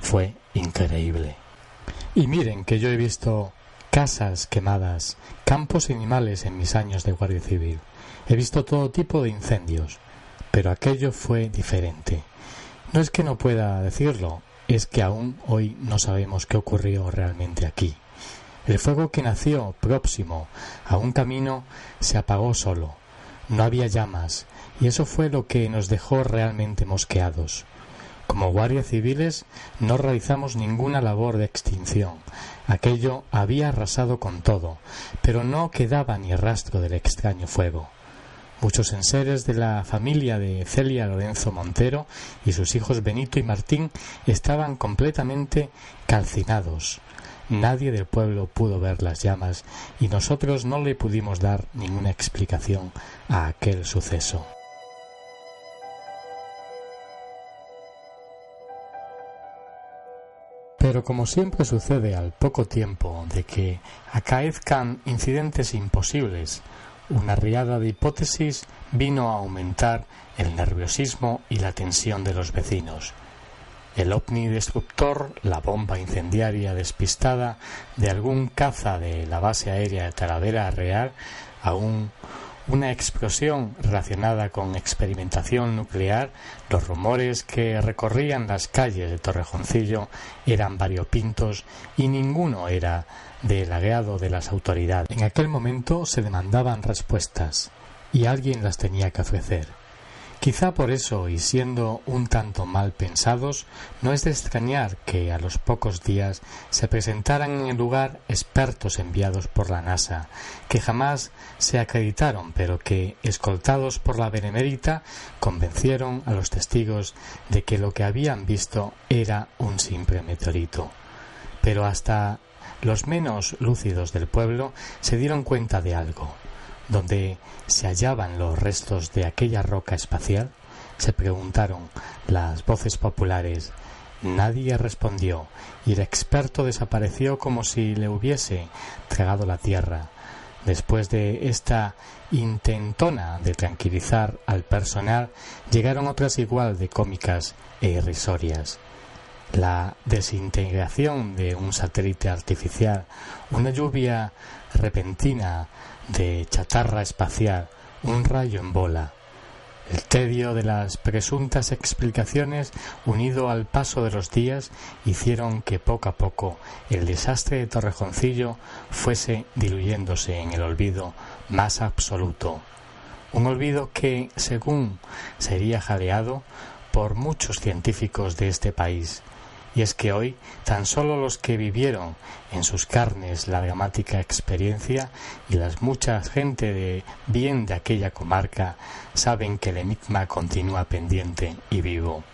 Fue increíble. Y miren que yo he visto casas quemadas, campos animales en mis años de Guardia Civil. He visto todo tipo de incendios, pero aquello fue diferente. No es que no pueda decirlo, es que aún hoy no sabemos qué ocurrió realmente aquí. El fuego que nació próximo a un camino se apagó solo. No había llamas, y eso fue lo que nos dejó realmente mosqueados. Como guardias civiles no realizamos ninguna labor de extinción. Aquello había arrasado con todo, pero no quedaba ni rastro del extraño fuego. Muchos enseres de la familia de Celia Lorenzo Montero y sus hijos Benito y Martín estaban completamente calcinados. Nadie del pueblo pudo ver las llamas y nosotros no le pudimos dar ninguna explicación a aquel suceso. Pero como siempre sucede al poco tiempo de que acaezcan incidentes imposibles, una riada de hipótesis vino a aumentar el nerviosismo y la tensión de los vecinos. El ovni destructor, la bomba incendiaria despistada de algún caza de la base aérea de Talavera Real, aún una explosión relacionada con experimentación nuclear, los rumores que recorrían las calles de Torrejoncillo eran variopintos y ninguno era del agrado de las autoridades. En aquel momento se demandaban respuestas y alguien las tenía que ofrecer. Quizá por eso, y siendo un tanto mal pensados, no es de extrañar que a los pocos días se presentaran en el lugar expertos enviados por la NASA, que jamás se acreditaron, pero que, escoltados por la Benemérita, convencieron a los testigos de que lo que habían visto era un simple meteorito. Pero hasta los menos lúcidos del pueblo se dieron cuenta de algo donde se hallaban los restos de aquella roca espacial? se preguntaron las voces populares. Nadie respondió y el experto desapareció como si le hubiese tragado la tierra. Después de esta intentona de tranquilizar al personal, llegaron otras igual de cómicas e irrisorias. La desintegración de un satélite artificial, una lluvia repentina de chatarra espacial, un rayo en bola. El tedio de las presuntas explicaciones, unido al paso de los días, hicieron que poco a poco el desastre de Torrejoncillo fuese diluyéndose en el olvido más absoluto. Un olvido que, según sería jaleado por muchos científicos de este país, y es que hoy tan solo los que vivieron en sus carnes la dramática experiencia y las muchas gente de bien de aquella comarca saben que el enigma continúa pendiente y vivo.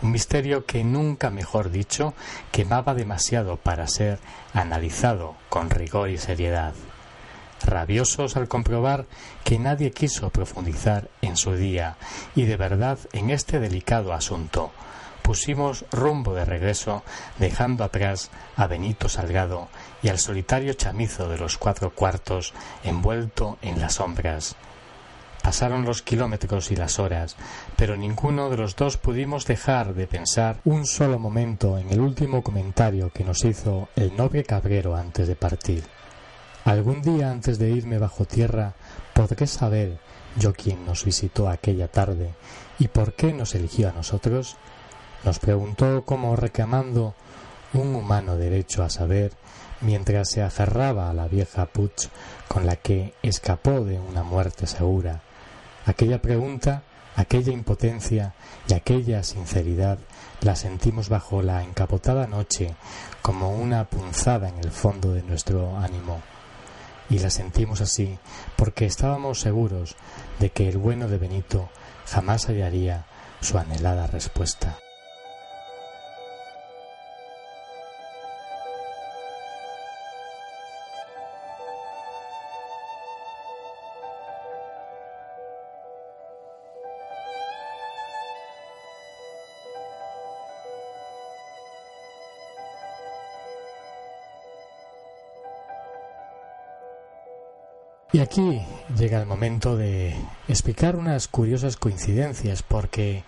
Un misterio que nunca, mejor dicho, quemaba demasiado para ser analizado con rigor y seriedad. Rabiosos al comprobar que nadie quiso profundizar en su día y de verdad en este delicado asunto, pusimos rumbo de regreso, dejando atrás a Benito Salgado y al solitario chamizo de los cuatro cuartos envuelto en las sombras. Pasaron los kilómetros y las horas, pero ninguno de los dos pudimos dejar de pensar un solo momento en el último comentario que nos hizo el noble cabrero antes de partir. Algún día antes de irme bajo tierra podré saber yo quien nos visitó aquella tarde y por qué nos eligió a nosotros nos preguntó como reclamando un humano derecho a saber mientras se aferraba a la vieja Puch con la que escapó de una muerte segura. Aquella pregunta, aquella impotencia y aquella sinceridad la sentimos bajo la encapotada noche como una punzada en el fondo de nuestro ánimo. Y la sentimos así porque estábamos seguros de que el bueno de Benito jamás hallaría su anhelada respuesta. Y aquí llega el momento de explicar unas curiosas coincidencias, porque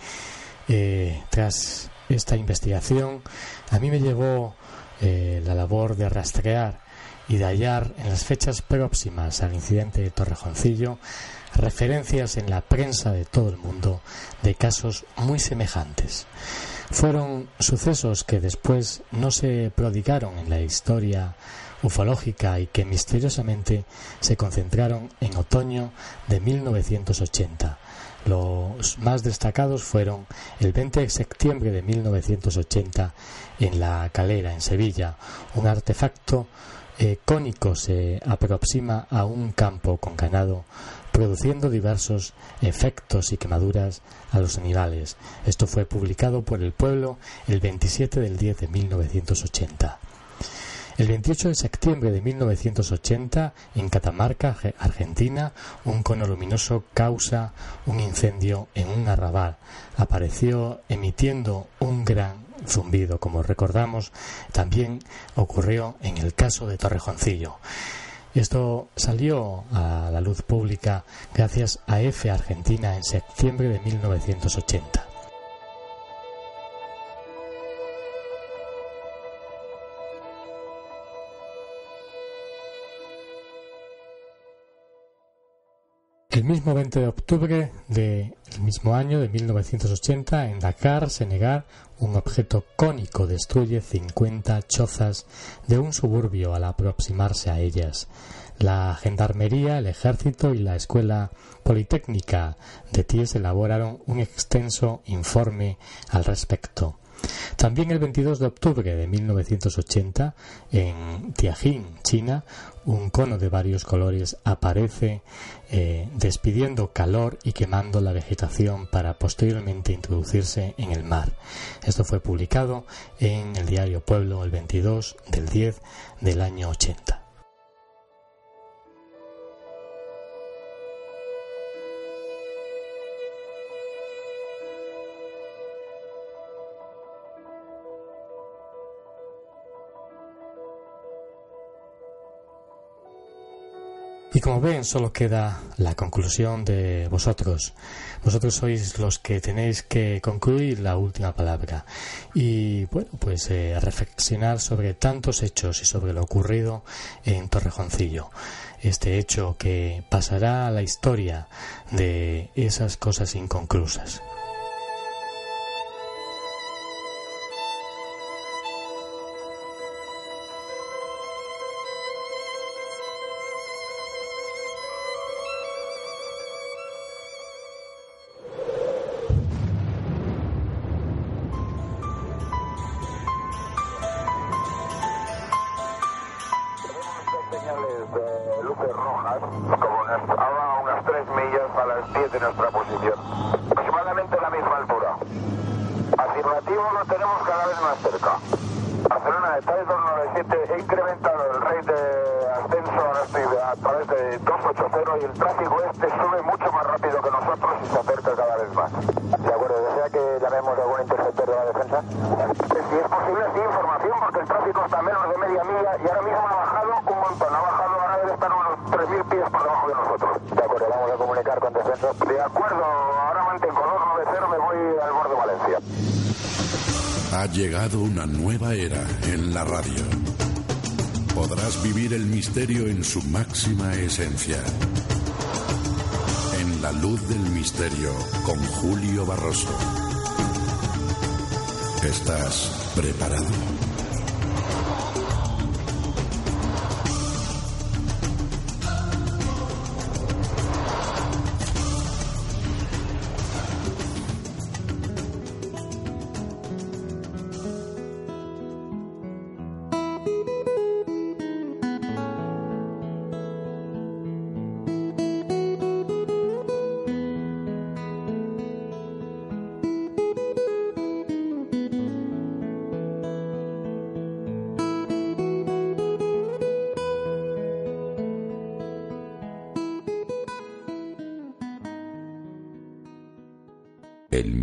eh, tras esta investigación a mí me llevó eh, la labor de rastrear y de hallar en las fechas próximas al incidente de Torrejoncillo referencias en la prensa de todo el mundo de casos muy semejantes. Fueron sucesos que después no se prodigaron en la historia ufológica y que misteriosamente se concentraron en otoño de 1980. Los más destacados fueron el 20 de septiembre de 1980 en La Calera, en Sevilla. Un artefacto eh, cónico se aproxima a un campo con ganado, produciendo diversos efectos y quemaduras a los animales. Esto fue publicado por el pueblo el 27 del 10 de 1980. El 28 de septiembre de 1980, en Catamarca, Argentina, un cono luminoso causa un incendio en un arrabal. Apareció emitiendo un gran zumbido, como recordamos, también ocurrió en el caso de Torrejoncillo. Esto salió a la luz pública gracias a F Argentina en septiembre de 1980. El mismo 20 de octubre del mismo año de 1980, en Dakar, Senegal, un objeto cónico destruye 50 chozas de un suburbio al aproximarse a ellas. La Gendarmería, el Ejército y la Escuela Politécnica de Ties elaboraron un extenso informe al respecto. También el 22 de octubre de 1980, en Tianjin, China, un cono de varios colores aparece eh, despidiendo calor y quemando la vegetación para posteriormente introducirse en el mar. Esto fue publicado en el diario Pueblo el 22 del 10 del año 80. Y como ven, solo queda la conclusión de vosotros. Vosotros sois los que tenéis que concluir la última palabra. Y bueno, pues eh, reflexionar sobre tantos hechos y sobre lo ocurrido en Torrejoncillo. Este hecho que pasará a la historia de esas cosas inconclusas. Su máxima esencia. En la luz del misterio con Julio Barroso. ¿Estás preparado?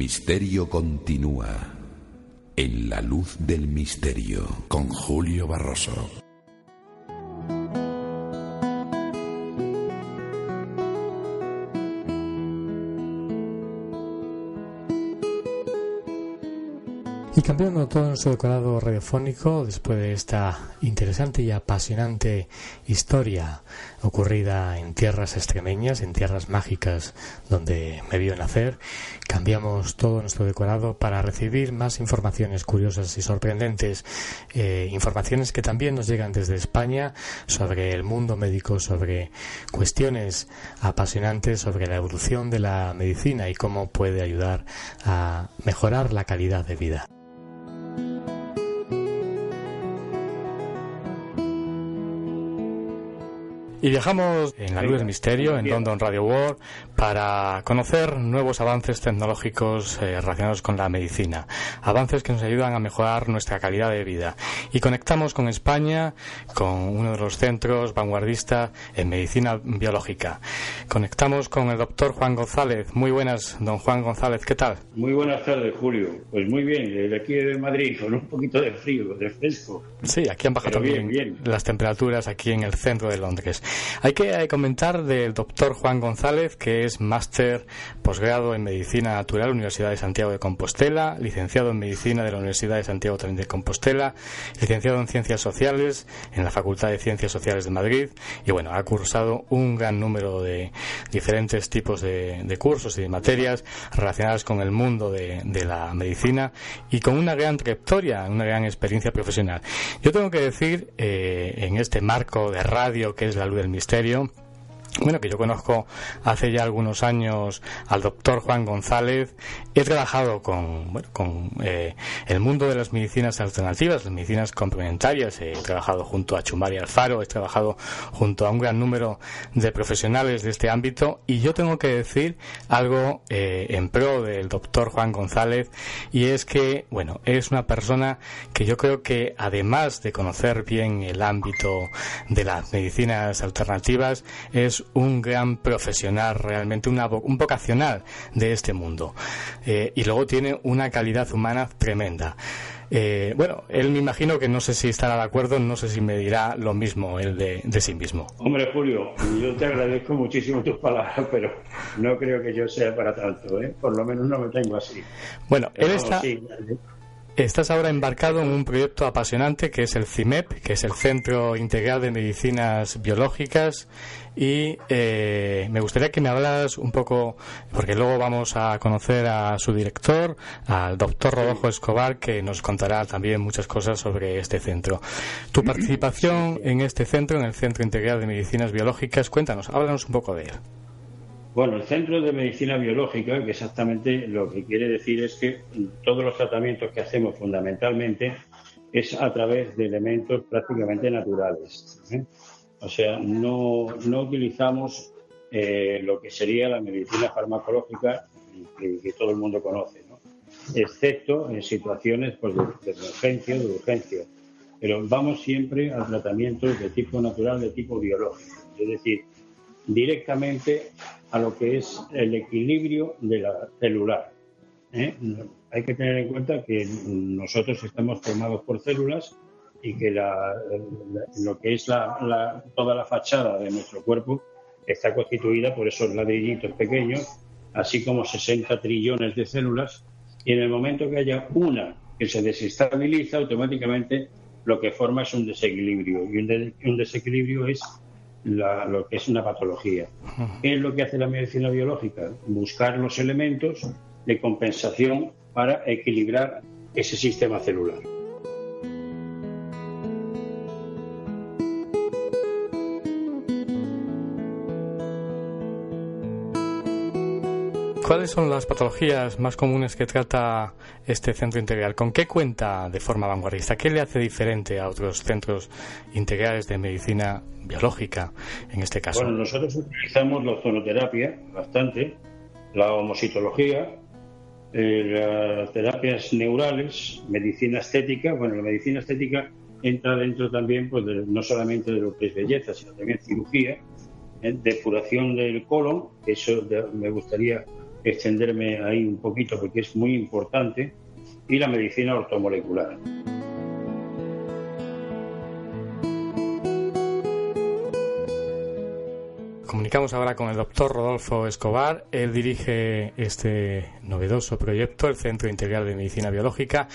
Misterio continúa en la luz del misterio con Julio Barroso. Cambiando todo nuestro decorado radiofónico después de esta interesante y apasionante historia ocurrida en tierras extremeñas, en tierras mágicas donde me vio nacer, cambiamos todo nuestro decorado para recibir más informaciones curiosas y sorprendentes, eh, informaciones que también nos llegan desde España sobre el mundo médico, sobre cuestiones apasionantes sobre la evolución de la medicina y cómo puede ayudar a mejorar la calidad de vida. Y viajamos en la luz del misterio, en London Radio World, para conocer nuevos avances tecnológicos eh, relacionados con la medicina, avances que nos ayudan a mejorar nuestra calidad de vida. Y conectamos con España, con uno de los centros vanguardistas en medicina biológica. Conectamos con el doctor Juan González. Muy buenas, don Juan González, ¿qué tal? Muy buenas tardes, Julio. Pues muy bien, desde aquí de Madrid, con un poquito de frío, de fresco. Sí, aquí han bajado también las temperaturas aquí en el centro de Londres. Hay que comentar del doctor Juan González, que es máster posgrado en Medicina Natural, Universidad de Santiago de Compostela, licenciado en Medicina de la Universidad de Santiago de Compostela, licenciado en Ciencias Sociales en la Facultad de Ciencias Sociales de Madrid y bueno, ha cursado un gran número de diferentes tipos de, cursos y de materias relacionadas con el mundo de, la medicina y con una gran trayectoria, una gran experiencia profesional. Yo tengo que decir, eh, en este marco de radio que es la luz del misterio, bueno, que yo conozco hace ya algunos años al doctor Juan González. He trabajado con, bueno, con eh, el mundo de las medicinas alternativas, las medicinas complementarias. He trabajado junto a Chumari Alfaro, he trabajado junto a un gran número de profesionales de este ámbito. Y yo tengo que decir algo eh, en pro del doctor Juan González, y es que, bueno, es una persona que yo creo que además de conocer bien el ámbito de las medicinas alternativas, es un gran profesional, realmente una, un vocacional de este mundo. Eh, y luego tiene una calidad humana tremenda. Eh, bueno, él me imagino que no sé si estará de acuerdo, no sé si me dirá lo mismo él de, sí mismo. Hombre, Julio, yo te agradezco muchísimo tus palabras, pero no creo que yo sea para tanto, ¿eh? Por lo menos no me tengo así. Bueno, él está... Estás ahora embarcado en un proyecto apasionante que es el CIMEP, que es el Centro Integral de Medicinas Biológicas. Y eh, me gustaría que me hablas un poco, porque luego vamos a conocer a su director, al doctor Rodolfo Escobar, que nos contará también muchas cosas sobre este centro. Tu participación en este centro, en el Centro Integral de Medicinas Biológicas, cuéntanos, háblanos un poco de él. Bueno, el Centro de Medicina Biológica, que exactamente lo que quiere decir es que todos los tratamientos que hacemos fundamentalmente es a través de elementos prácticamente naturales. ¿eh? O sea, no, utilizamos eh, lo que sería la medicina farmacológica que, todo el mundo conoce, ¿no? excepto en situaciones pues, de, emergencia de urgencia. Pero vamos siempre a tratamientos de tipo natural, de tipo biológico. Es decir, directamente a lo que es el equilibrio de la celular. ¿eh? Hay que tener en cuenta que nosotros estamos formados por células y que lo que es toda la fachada de nuestro cuerpo está constituida por esos ladrillitos pequeños, así como 60 trillones de células, y en el momento que haya una que se desestabiliza, automáticamente lo que forma es un desequilibrio, y un desequilibrio es lo que es una patología. ¿Qué es lo que hace la medicina biológica? Buscar los elementos de compensación para equilibrar ese sistema celular. ¿Cuáles son las patologías más comunes que trata este centro integral? ¿Con qué cuenta de forma vanguardista? ¿Qué le hace diferente a otros centros integrales de medicina biológica en este caso? Bueno, nosotros utilizamos la ozonoterapia bastante, la homocitología, eh, las terapias neurales, medicina estética. Bueno, la medicina estética entra dentro también, pues, no solamente de lo que es belleza, sino también cirugía, ¿eh? depuración del colon, eso me gustaría extenderme ahí un poquito porque es muy importante, y la medicina ortomolecular. Comunicamos ahora con el doctor Rodolfo Escobar. Él dirige este novedoso proyecto, el Centro Integral de Medicina Biológica,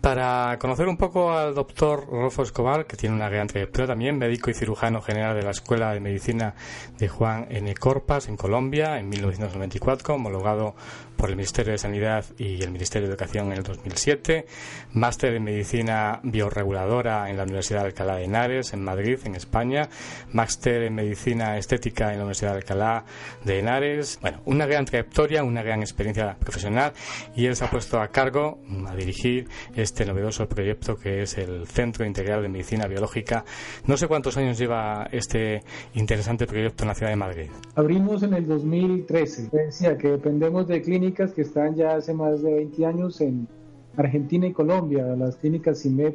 para conocer un poco al doctor Rodolfo Escobar, que tiene una gran trayectoria también, médico y cirujano general de la Escuela de Medicina de Juan N. Corpas en Colombia en 1994, homologado por el Ministerio de Sanidad y el Ministerio de Educación en el 2007, máster en Medicina Bioreguladora en la Universidad de Alcalá de Henares, en Madrid, en España, máster en Medicina Estética en la Universidad de Alcalá de Henares. Bueno, una gran trayectoria, una gran experiencia profesional y él se ha puesto a cargo, a dirigir este novedoso proyecto que es el Centro Integral de Medicina Biológica. No sé cuántos años lleva este interesante proyecto en la ciudad de Madrid. Abrimos en el 2013. Decía que dependemos de clínicas que están ya hace más de 20 años en Argentina y Colombia, las clínicas CIMED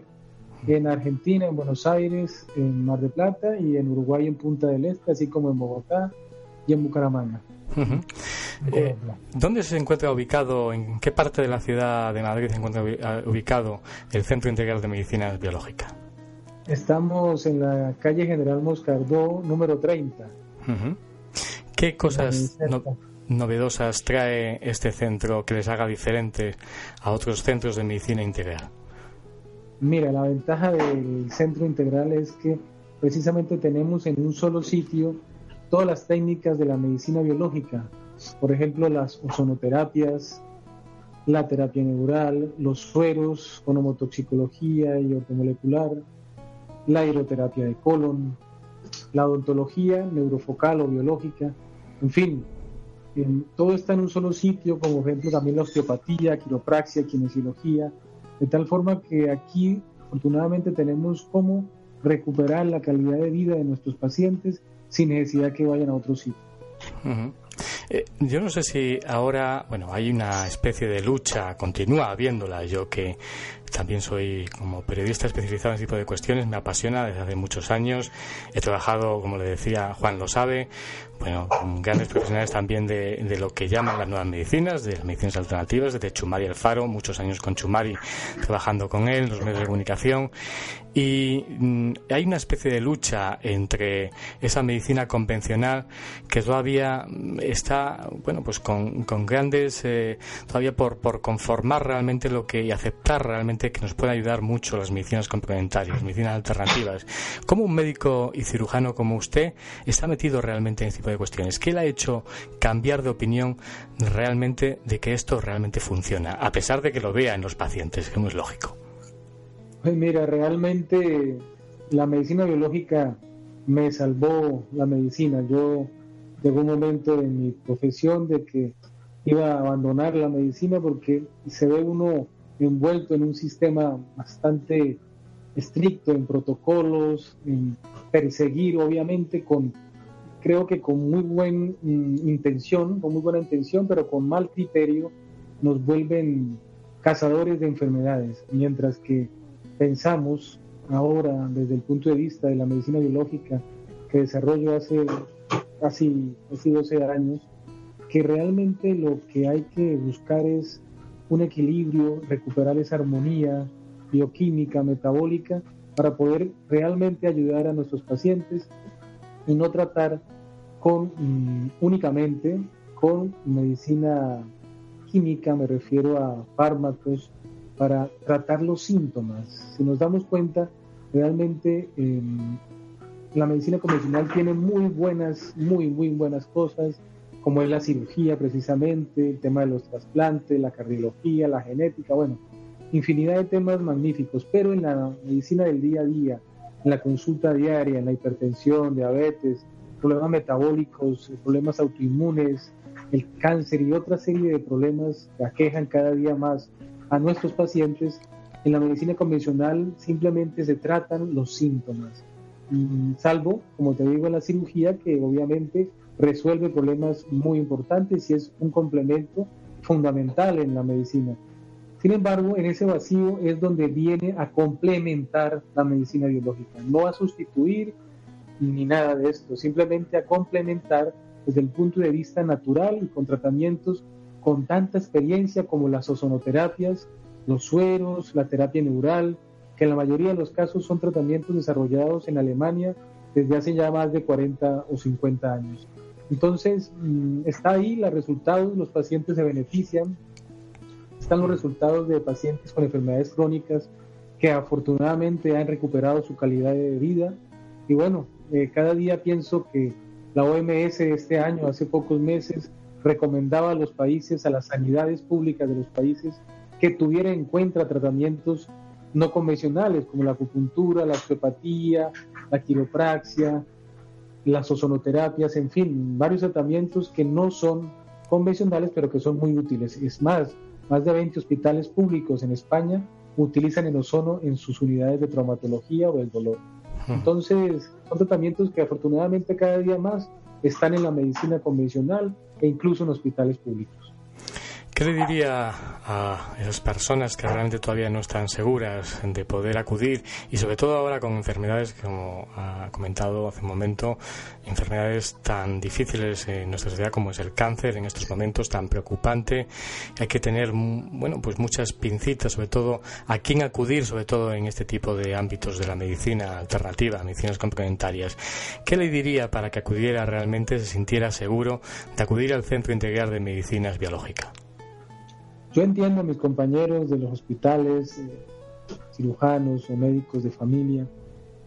en Argentina, en Buenos Aires, en Mar de Plata y en Uruguay en Punta del Este, así como en Bogotá y en Bucaramanga. Eh, ¿Dónde se encuentra ubicado, en qué parte de la ciudad de Madrid se encuentra ah, ubicado el Centro Integral de Medicina Biológica? Estamos en la calle General Moscardó, número 30. ¿Qué cosas novedosas trae este centro que les haga diferente a otros centros de medicina integral? Mira, la ventaja del centro integral es que precisamente tenemos en un solo sitio todas las técnicas de la medicina biológica, por ejemplo, las ozonoterapias, la terapia neural, los sueros con homotoxicología y ortomolecular, la aeroterapia de colon, la odontología neurofocal o biológica, en fin, todo está en un solo sitio, como ejemplo también la osteopatía, quiropraxia, kinesiología, de tal forma que aquí afortunadamente tenemos cómo recuperar la calidad de vida de nuestros pacientes sin necesidad que vayan a otro sitio. Eh, yo no sé si ahora, bueno, hay una especie de lucha, continúa habiéndola, yo que también soy como periodista especializado en este tipo de cuestiones, me apasiona desde hace muchos años. He trabajado, como le decía, Juan lo sabe, bueno, grandes profesionales también de, de, lo que llaman las nuevas medicinas, de las medicinas alternativas, desde Chumari Alfaro, muchos años con Chumari trabajando con él, los medios de comunicación. Y mm, hay una especie de lucha entre esa medicina convencional que todavía está, bueno, pues con, con grandes, eh, todavía por, por conformar realmente lo que y aceptar realmente que nos puede ayudar mucho las medicinas complementarias, medicinas alternativas. ¿Cómo un médico y cirujano como usted está metido realmente en este tipo de cuestiones? ¿Qué le ha hecho cambiar de opinión realmente de que esto realmente funciona, a pesar de que lo vea en los pacientes, que no es lógico? Pues mira, realmente la medicina biológica me salvó la medicina. Yo llegó un momento en mi profesión de que iba a abandonar la medicina porque se ve uno envuelto en un sistema bastante estricto en protocolos, en perseguir obviamente con, creo que con muy buena mm, intención, con muy buena intención, pero con mal criterio, nos vuelven cazadores de enfermedades, mientras que pensamos ahora desde el punto de vista de la medicina biológica que desarrollo hace casi, casi 12 años, que realmente lo que hay que buscar es un equilibrio, recuperar esa armonía bioquímica, metabólica, para poder realmente ayudar a nuestros pacientes y no tratar con mm, únicamente con medicina química, me refiero a fármacos, para tratar los síntomas. Si nos damos cuenta, realmente em, la medicina convencional tiene muy buenas, muy, muy buenas cosas, como es la cirugía precisamente, el tema de los trasplantes, la cardiología, la genética, bueno, infinidad de temas magníficos, pero en la medicina del día a día, en la consulta diaria, en la hipertensión, diabetes, problemas metabólicos, problemas autoinmunes, el cáncer y otra serie de problemas que aquejan cada día más a nuestros pacientes, en la medicina convencional simplemente se tratan los síntomas, salvo, como te digo, la cirugía que obviamente resuelve problemas muy importantes y es un complemento fundamental en la medicina. Sin embargo, en ese vacío es donde viene a complementar la medicina biológica, no a sustituir ni nada de esto, simplemente a complementar desde el punto de vista natural y con tratamientos con tanta experiencia como las ozonoterapias, los sueros, la terapia neural, que en la mayoría de los casos son tratamientos desarrollados en Alemania desde hace ya más de 40 o 50 años. Entonces, mm, está ahí los resultados, los pacientes se benefician, están los resultados de pacientes con enfermedades crónicas que afortunadamente han recuperado su calidad de vida. Y bueno, eh, cada día pienso que la OMS este año, hace pocos meses, recomendaba a los países, a las sanidades públicas de los países, que tuvieran en cuenta tratamientos no convencionales como la acupuntura, la osteopatía, la quiropraxia, las ozonoterapias, en fin, varios tratamientos que no son convencionales pero que son muy útiles. Es más, más de 20 hospitales públicos en España utilizan el ozono en sus unidades de traumatología o el dolor. Entonces, son tratamientos que afortunadamente cada día más están en la medicina convencional e incluso en hospitales públicos. ¿Qué le diría a esas personas que realmente todavía no están seguras de poder acudir y sobre todo ahora con enfermedades, como ha comentado hace un momento, enfermedades tan difíciles en nuestra sociedad como es el cáncer en estos momentos tan preocupante? Hay que tener, bueno, pues muchas pincitas, sobre todo a quién acudir, sobre todo en este tipo de ámbitos de la medicina alternativa, medicinas complementarias. ¿Qué le diría para que acudiera realmente, se sintiera seguro de acudir al Centro Integral de Medicinas Biológicas? Yo entiendo a mis compañeros de los hospitales, eh, cirujanos o médicos de familia,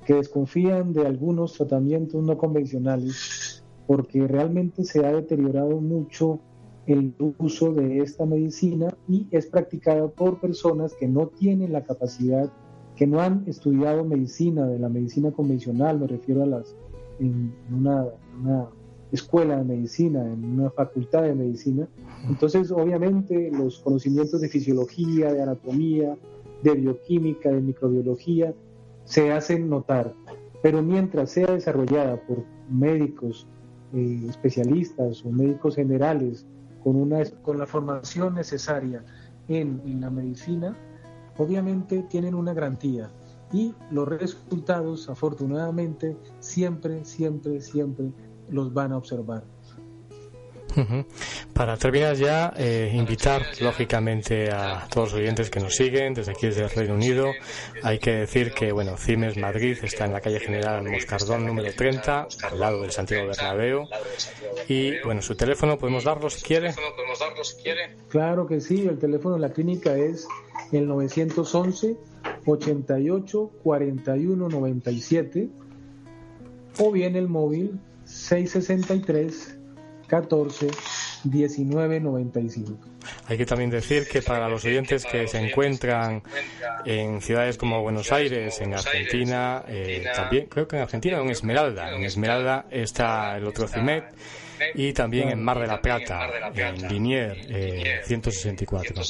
que desconfían de algunos tratamientos no convencionales porque realmente se ha deteriorado mucho el uso de esta medicina y es practicada por personas que no tienen la capacidad, que no han estudiado medicina de la medicina convencional, me refiero a las en una, una escuela de medicina, en una facultad de medicina. Entonces, obviamente, los conocimientos de fisiología, de anatomía, de bioquímica, de microbiología, se hacen notar. Pero mientras sea desarrollada por médicos eh, especialistas o médicos generales con, una, con la formación necesaria en, en la medicina, obviamente tienen una garantía. Y los resultados, afortunadamente, siempre, siempre, siempre los van a observar. Para terminar ya, eh, invitar lógicamente a todos los oyentes que nos siguen desde aquí desde el Reino Unido. Hay que decir que bueno, Cimes Madrid está en la calle General Moscardón número 30, al lado del Santiago Bernabéu. Y bueno, su teléfono podemos darlo si quiere. Claro que sí, el teléfono de la clínica es el 911 88 41 97 o bien el móvil 663 14 19 95. Hay que también decir que para los oyentes que se encuentran en ciudades como Buenos Aires, en Argentina, eh, también creo que en Argentina en Esmeralda. En Esmeralda está el otro CIMET y también en Mar de la Plata, en Linier, eh, 164.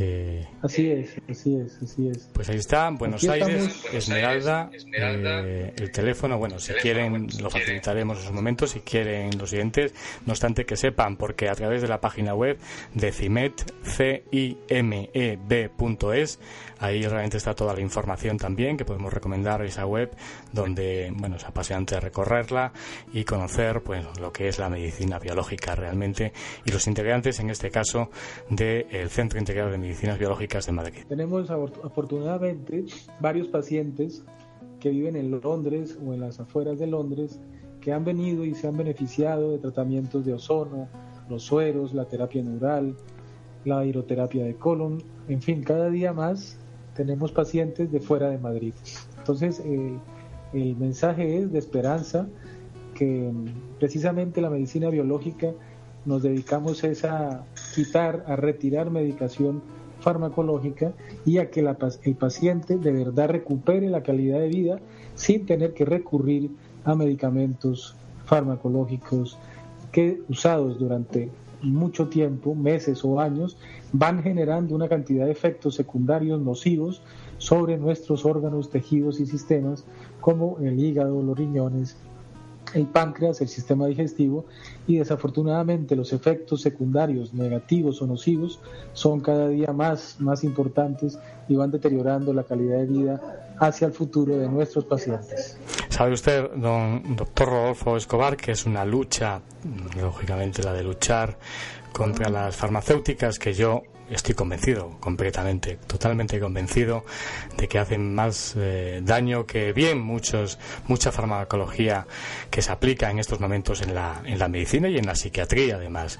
Eh, así es, así es, así es. Pues ahí está, Buenos Aires, Esmeralda, eh, el teléfono, bueno, si quieren lo facilitaremos en su momento, si quieren los siguientes, no obstante que sepan, porque a través de la página web de CIMET, c i m e b.es, ahí realmente está toda la información también, que podemos recomendar esa web, donde, bueno, es apasionante recorrerla y conocer, pues, lo que es la medicina biológica realmente y los integrantes, en este caso, del Centro Integrado de Medicinas Biológicas de Madrid. Tenemos afortunadamente varios pacientes que viven en Londres o en las afueras de Londres que han venido y se han beneficiado de tratamientos de ozono, los sueros, la terapia neural, la hidroterapia de colon, en fin, cada día más tenemos pacientes de fuera de Madrid. Entonces, eh, el mensaje es de esperanza que precisamente la medicina biológica nos dedicamos a quitar, a retirar medicación farmacológica y a que el paciente de verdad recupere la calidad de vida sin tener que recurrir a medicamentos farmacológicos que usados durante mucho tiempo, meses o años, van generando una cantidad de efectos secundarios nocivos sobre nuestros órganos, tejidos y sistemas como el hígado, los riñones, el páncreas, el sistema digestivo y desafortunadamente los efectos secundarios negativos o nocivos son cada día más, más importantes y van deteriorando la calidad de vida hacia el futuro de nuestros pacientes. Sabe usted, don doctor Rodolfo Escobar, que es una lucha, lógicamente la de luchar contra las farmacéuticas que yo estoy convencido, completamente, totalmente convencido de que hacen más eh, daño que bien muchos, mucha farmacología que se aplica en estos momentos en la, en la medicina y en la psiquiatría además.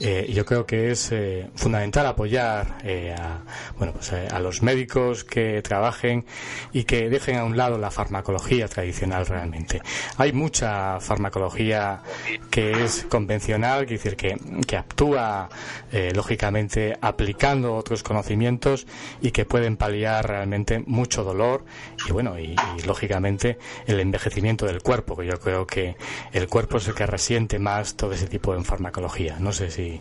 Eh, yo creo que es eh, fundamental apoyar a, bueno, pues, a los médicos que trabajen y que dejen a un lado la farmacología tradicional realmente. Hay mucha farmacología que es convencional, que decir que, que actúa lógicamente a aplicando otros conocimientos y que pueden paliar realmente mucho dolor y bueno, y, lógicamente el envejecimiento del cuerpo, que yo creo que el cuerpo es el que resiente más todo ese tipo de farmacología. No sé si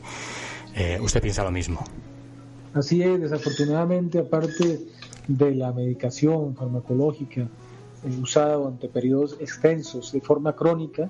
eh, usted piensa lo mismo. Así es, desafortunadamente, aparte de la medicación farmacológica eh, usada durante periodos extensos de forma crónica,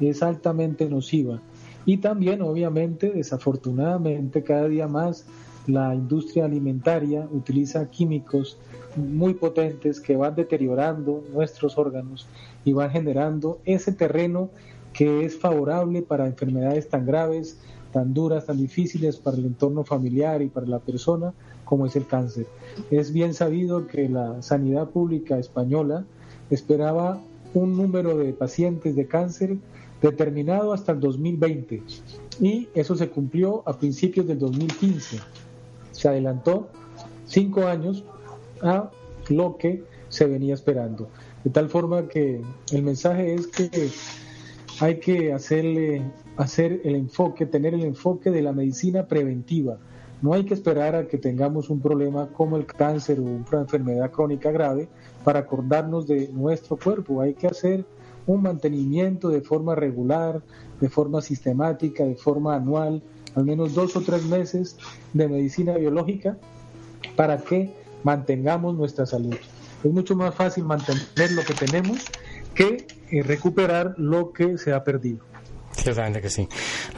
es altamente nociva. Y también, obviamente, desafortunadamente, cada día más la industria alimentaria utiliza químicos muy potentes que van deteriorando nuestros órganos y van generando ese terreno que es favorable para enfermedades tan graves, tan duras, tan difíciles para el entorno familiar y para la persona como es el cáncer. Es bien sabido que la sanidad pública española esperaba un número de pacientes de cáncer determinado hasta el 2020 y eso se cumplió a principios del 2015. Se adelantó cinco años a lo que se venía esperando. De tal forma que el mensaje es que hay que hacerle, hacer el enfoque, tener el enfoque de la medicina preventiva. No hay que esperar a que tengamos un problema como el cáncer o una enfermedad crónica grave para acordarnos de nuestro cuerpo. Hay que hacer un mantenimiento de forma regular, de forma sistemática, de forma anual, al menos dos o tres meses de medicina biológica para que mantengamos nuestra salud. Es mucho más fácil mantener lo que tenemos que eh, recuperar lo que se ha perdido. Ciertamente que sí.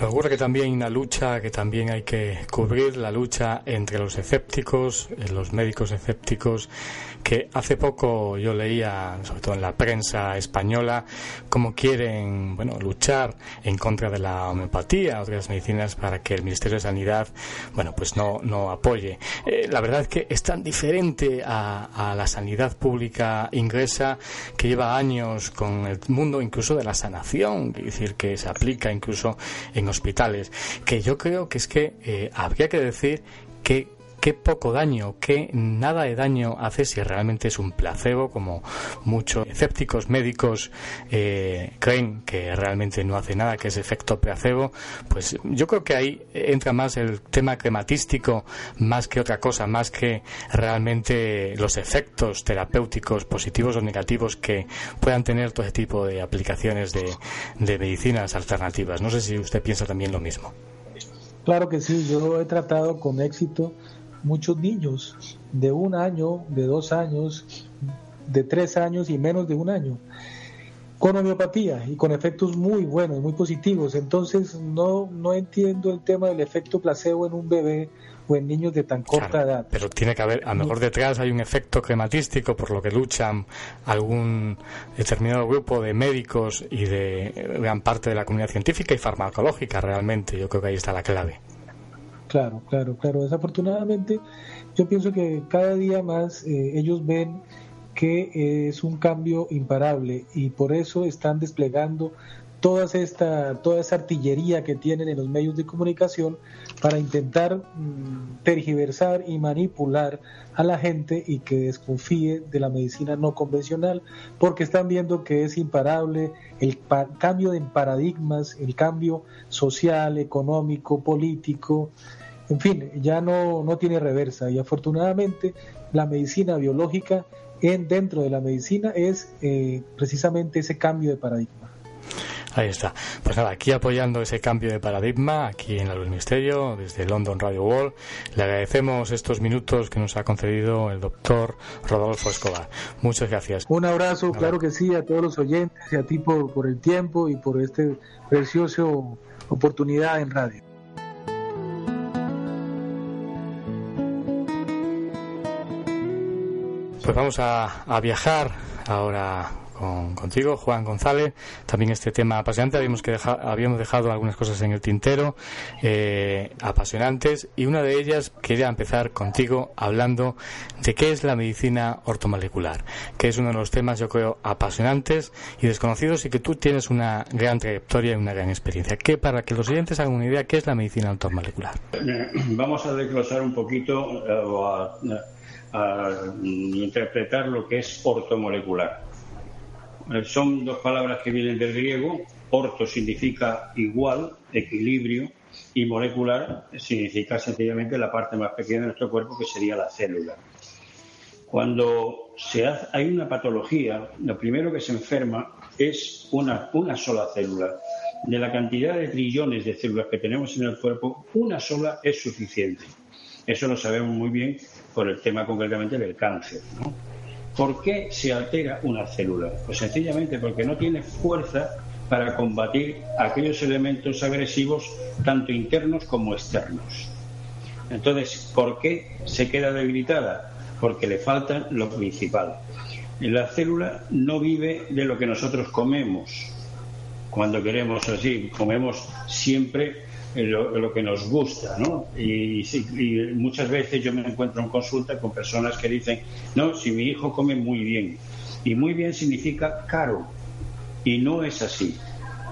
Lo ocurre que también hay una lucha que también hay que cubrir, la lucha entre los escépticos, eh, los médicos escépticos que hace poco yo leía, sobre todo en la prensa española, cómo quieren bueno, luchar en contra de la homeopatía, otras medicinas, para que el Ministerio de Sanidad bueno, pues no, no apoye. Eh, la verdad es que es tan diferente a, a la sanidad pública inglesa que lleva años con el mundo incluso de la sanación, es decir, que se aplica incluso en hospitales, que yo creo que es que eh, habría que decir que qué poco daño, qué nada de daño hace si realmente es un placebo, como muchos escépticos médicos eh, creen que realmente no hace nada, que es efecto placebo, pues yo creo que ahí entra más el tema crematístico más que otra cosa, más que realmente los efectos terapéuticos positivos o negativos que puedan tener todo ese tipo de aplicaciones de, de medicinas alternativas. No sé si usted piensa también lo mismo. Claro que sí, yo he tratado con éxito muchos niños de un año, de dos años, de tres años y menos de un año, con homeopatía y con efectos muy buenos, muy positivos. Entonces no, no entiendo el tema del efecto placebo en un bebé o en niños de tan corta edad. Pero tiene que haber, a lo mejor detrás hay un efecto crematístico por lo que luchan algún determinado grupo de médicos y de gran parte de la comunidad científica y farmacológica realmente. Yo creo que ahí está la clave. Claro, claro, claro. Desafortunadamente, yo pienso que cada día más eh, ellos ven que es un cambio imparable y por eso están desplegando toda esta, toda esa artillería que tienen en los medios de comunicación para intentar mm, tergiversar y manipular a la gente y que desconfíe de la medicina no convencional, porque están viendo que es imparable el cambio de paradigmas, el cambio social, económico, político, en fin, ya no, no tiene reversa y afortunadamente la medicina biológica en, dentro de la medicina es eh, precisamente ese cambio de paradigma. Ahí está. Pues nada, aquí apoyando ese cambio de paradigma, aquí en la Luz Misterio, desde London Radio World, le agradecemos estos minutos que nos ha concedido el doctor Rodolfo Escobar. Muchas gracias. Un abrazo, claro que sí, a todos los oyentes y a ti por, por el tiempo y por este precioso oportunidad en radio. Pues vamos a, viajar ahora contigo, Juan González. También este tema apasionante. Habíamos, que habíamos dejado algunas cosas en el tintero eh, apasionantes y una de ellas quería empezar contigo hablando de qué es la medicina ortomolecular, que es uno de los temas, yo creo, apasionantes y desconocidos y que tú tienes una gran trayectoria y una gran experiencia. ¿Qué, para que los oyentes hagan una idea, ¿qué es la medicina ortomolecular? Vamos a desglosar un poquito eh, a interpretar lo que es ortomolecular. Eh, son dos palabras que vienen del griego. Orto significa igual, equilibrio, y molecular significa sencillamente la parte más pequeña de nuestro cuerpo, que sería la célula. Cuando se hay una patología, lo primero que se enferma es una, una sola célula. De la cantidad de trillones de células que tenemos en el cuerpo, una sola es suficiente. Eso lo sabemos muy bien por el tema concretamente del cáncer. ¿no? ¿Por qué se altera una célula? Pues sencillamente porque no tiene fuerza para combatir aquellos elementos agresivos, tanto internos como externos. Entonces, ¿por qué se queda debilitada? Porque le falta lo principal. La célula no vive de lo que nosotros comemos. Cuando queremos así, comemos siempre lo, que nos gusta, ¿no? Y, muchas veces yo me encuentro en consulta con personas que dicen, no, si mi hijo come muy bien. Y muy bien significa caro. Y no es así.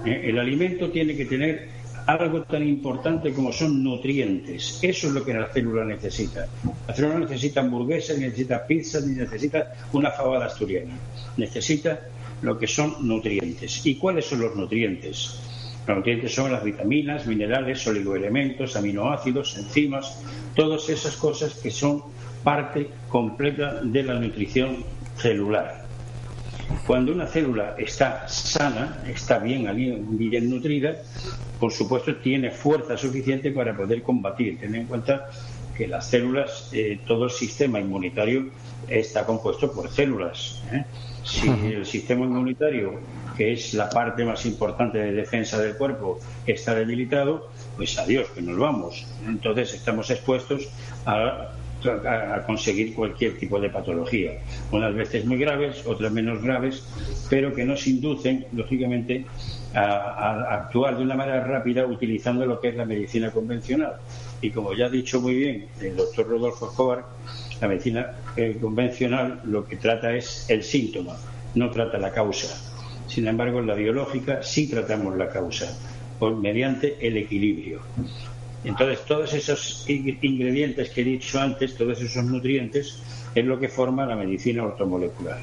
¿eh? El alimento tiene que tener algo tan importante como son nutrientes. Eso es lo que la célula necesita. La célula necesita hamburguesas, necesita pizzas, necesita una fabada asturiana. Necesita lo que son nutrientes. ¿Y cuáles son los nutrientes? Los nutrientes son las vitaminas, minerales, oligoelementos, aminoácidos, enzimas, todas esas cosas que son parte completa de la nutrición celular. Cuando una célula está sana, está bien, bien nutrida, por supuesto tiene fuerza suficiente para poder combatir. Ten en cuenta que las células, eh, todo el sistema inmunitario está compuesto por células. ¿eh? Si el sistema inmunitario, que es la parte más importante de defensa del cuerpo, está debilitado, pues adiós, que nos vamos. Entonces estamos expuestos a a conseguir cualquier tipo de patología, unas veces muy graves, otras menos graves, pero que nos inducen, lógicamente, a, actuar de una manera rápida utilizando lo que es la medicina convencional. Y como ya ha dicho muy bien el doctor Rodolfo Escobar, la medicina eh, convencional lo que trata es el síntoma, no trata la causa. Sin embargo, en la biológica sí tratamos la causa, mediante el equilibrio. Entonces, todos esos ingredientes que he dicho antes, todos esos nutrientes, es lo que forma la medicina ortomolecular.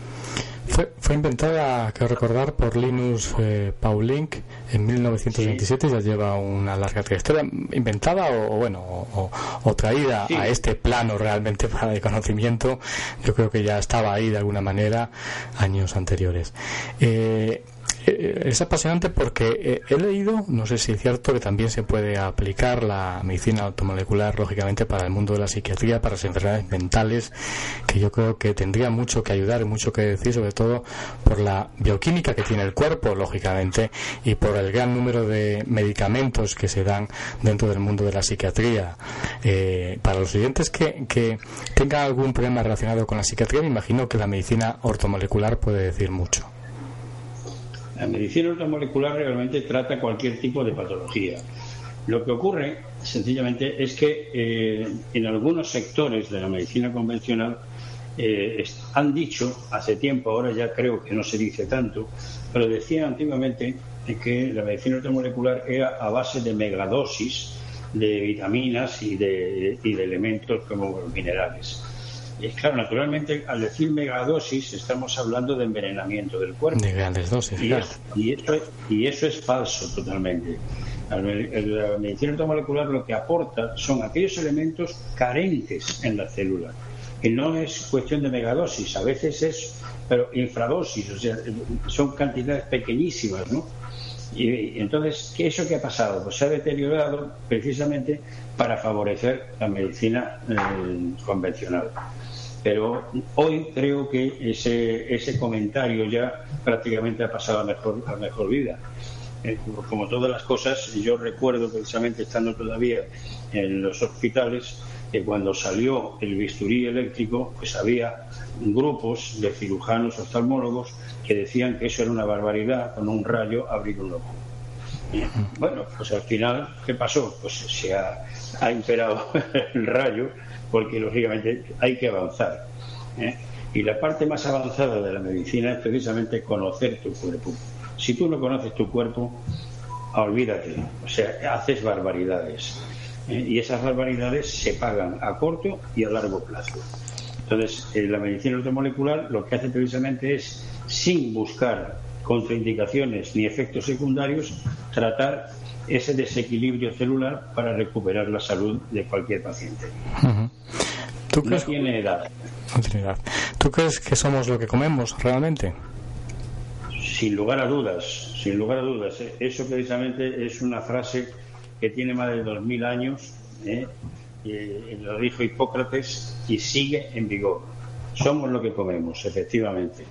Fue, inventada, quiero recordar, por Linus eh, Pauling en 1927, ya lleva una larga trayectoria. ¿Inventada o, bueno, o, traída a este plano realmente para el conocimiento? Yo creo que ya estaba ahí de alguna manera años anteriores. Eh, eh, es apasionante porque eh, he leído, no sé si es cierto, que también se puede aplicar la medicina automolecular, lógicamente, para el mundo de la psiquiatría, para las enfermedades mentales, que yo creo que tendría mucho que ayudar y mucho que decir, sobre todo por la bioquímica que tiene el cuerpo, lógicamente, y por el gran número de medicamentos que se dan dentro del mundo de la psiquiatría. Eh, para los oyentes que, que tengan algún problema relacionado con la psiquiatría, me imagino que la medicina ortomolecular puede decir mucho. La medicina ortomolecular realmente trata cualquier tipo de patología. Lo que ocurre, sencillamente, es que eh, en algunos sectores de la medicina convencional eh, han dicho hace tiempo, ahora ya creo que no se dice tanto, pero decían antiguamente que la medicina ortomolecular era a base de megadosis de vitaminas y de, y de elementos como minerales. Y claro, naturalmente, al decir megadosis, estamos hablando de envenenamiento del cuerpo. De grandes dosis, y, eso, y, eso, es falso totalmente. La medicina automolecular lo que aporta son aquellos elementos carentes en la célula. Que no es cuestión de megadosis, a veces es pero infradosis, o sea, son cantidades pequeñísimas, ¿no? Y, entonces, ¿qué eso que ha pasado? Pues se ha deteriorado precisamente para favorecer la medicina eh, convencional. Pero hoy creo que ese, ese comentario ya prácticamente ha pasado a mejor, a mejor vida. Eh, como todas las cosas, yo recuerdo precisamente estando todavía en los hospitales que cuando salió el bisturí eléctrico, pues había grupos de cirujanos oftalmólogos que decían que eso era una barbaridad con un rayo abrir un ojo. bueno, pues al final, ¿qué pasó? Pues se ha, ha imperado el rayo porque lógicamente hay que avanzar. ¿eh? Y la parte más avanzada de la medicina es precisamente conocer tu cuerpo. Si tú no conoces tu cuerpo, olvídate, o sea, haces barbaridades. ¿eh? Y esas barbaridades se pagan a corto y a largo plazo. Entonces, en la medicina automolecular lo que hace precisamente es, sin buscar contraindicaciones ni efectos secundarios, tratar ese desequilibrio celular para recuperar la salud de cualquier paciente. ¿Tú no tiene edad. ¿Tú crees que somos lo que comemos realmente? Sin lugar a dudas, sin lugar a dudas. Eso precisamente es una frase que tiene más de dos mil años, ¿eh? eh, lo dijo Hipócrates y sigue en vigor. Somos lo que comemos, efectivamente.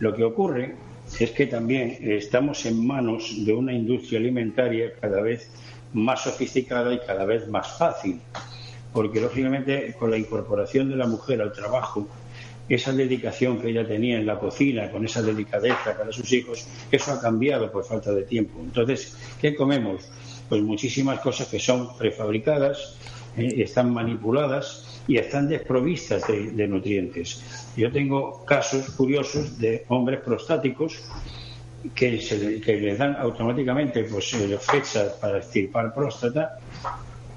Lo que ocurre es que también estamos en manos de una industria alimentaria cada vez más sofisticada y cada vez más fácil, porque lógicamente con la incorporación de la mujer al trabajo, esa dedicación que ella tenía en la cocina, con esa delicadeza para sus hijos, eso ha cambiado por falta de tiempo. Entonces, ¿qué comemos? Pues muchísimas cosas que son prefabricadas, eh, están manipuladas y están desprovistas de, nutrientes. Yo tengo casos curiosos de hombres prostáticos que, que les dan automáticamente pues, eh, fechas para extirpar próstata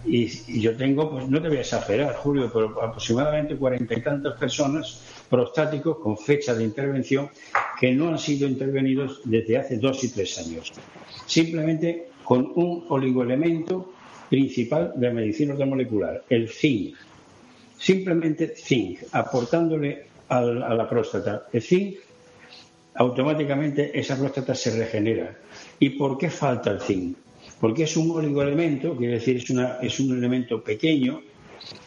y, yo tengo, pues no te voy a exagerar, Julio, pero aproximadamente cuarenta y tantas personas prostáticos con fecha de intervención que no han sido intervenidos desde hace dos y tres años. Simplemente con un oligoelemento principal de medicina molecular, el zinc. Simplemente zinc, aportándole a la próstata el zinc, automáticamente esa próstata se regenera. ¿Y por qué falta el zinc? Porque es un oligoelemento, quiere decir, es, una, es un elemento pequeño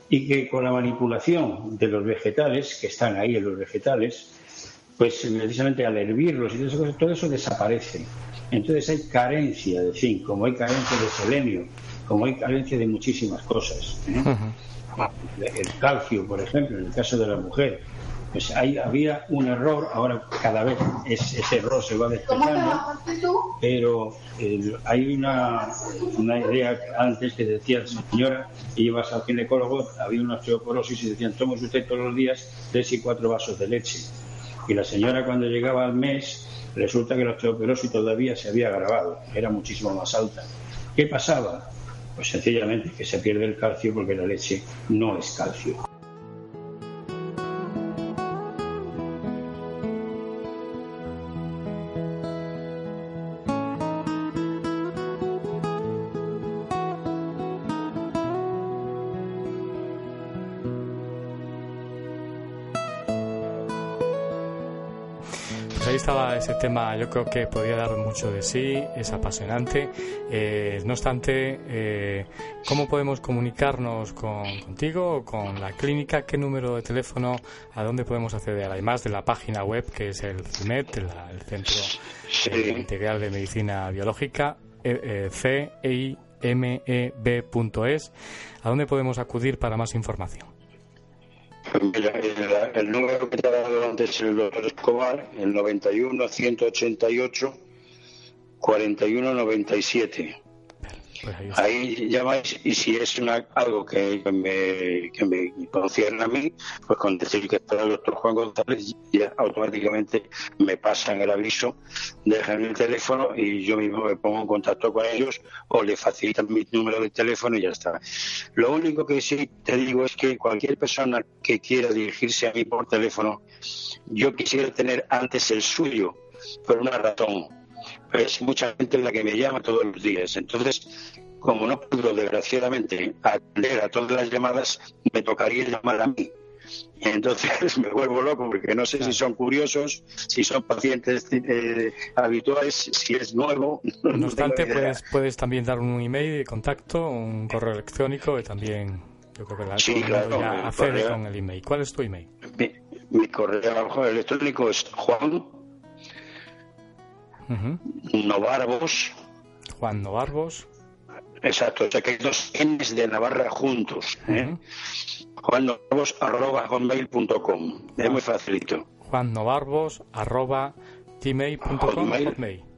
y que con la manipulación de los vegetales, que están ahí en los vegetales, pues precisamente al hervirlos y todo eso, todo eso desaparece. Entonces hay carencia de zinc, como hay carencia de selenio, como hay carencia de muchísimas cosas. ¿eh? El calcio, por ejemplo, en el caso de la mujer, pues ahí había un error, ahora cada vez ese error se va despejando, pero eh, hay una, una, idea antes que decía señora, ibas al ginecólogo, había una osteoporosis y decían, toma usted todos los días tres y cuatro vasos de leche. Y la señora cuando llegaba al mes, resulta que la osteoporosis todavía se había agravado, era muchísimo más alta. ¿Qué pasaba? Pues sencillamente que se pierde el calcio porque la leche no es calcio. Ese tema yo creo que podría dar mucho de sí, es apasionante. Eh, no obstante, eh, ¿cómo podemos comunicarnos con, contigo o con la clínica? ¿Qué número de teléfono? ¿A dónde podemos acceder? Además de la página web que es el CIMET, el, Centro eh, Integral de Medicina Biológica, CIMEB.es. ¿A dónde podemos acudir para más información? El, número que te ha dado antes el doctor Escobar, el 91 188 41 97. Pues ahí, llamáis y si es una, algo que, me, concierne a mí, pues con decir que está el doctor Juan González, ya automáticamente me pasan el aviso, dejan el teléfono y yo mismo me pongo en contacto con ellos o le facilitan mi número de teléfono y ya está. Lo único que sí te digo es que cualquier persona que quiera dirigirse a mí por teléfono, yo quisiera tener antes el suyo, por una razón es mucha gente la que me llama todos los días. Entonces, como no puedo desgraciadamente atender a todas las llamadas, me tocaría llamar a mí. Entonces me vuelvo loco porque no sé si son curiosos, si son pacientes eh, habituales, si es nuevo. No, obstante, puedes, puedes también dar un email de contacto, un correo electrónico y también yo creo que la sí, claro, ya con el email. ¿Cuál es tu email? Mi, mi correo electrónico es juan Novarbos. Juan Novarbos. Exacto, o sea que hay dos N's de Navarra juntos. ¿eh? Juan Novarbos arroba. Es muy facilito. Juan Novarbos arroba gmail.com.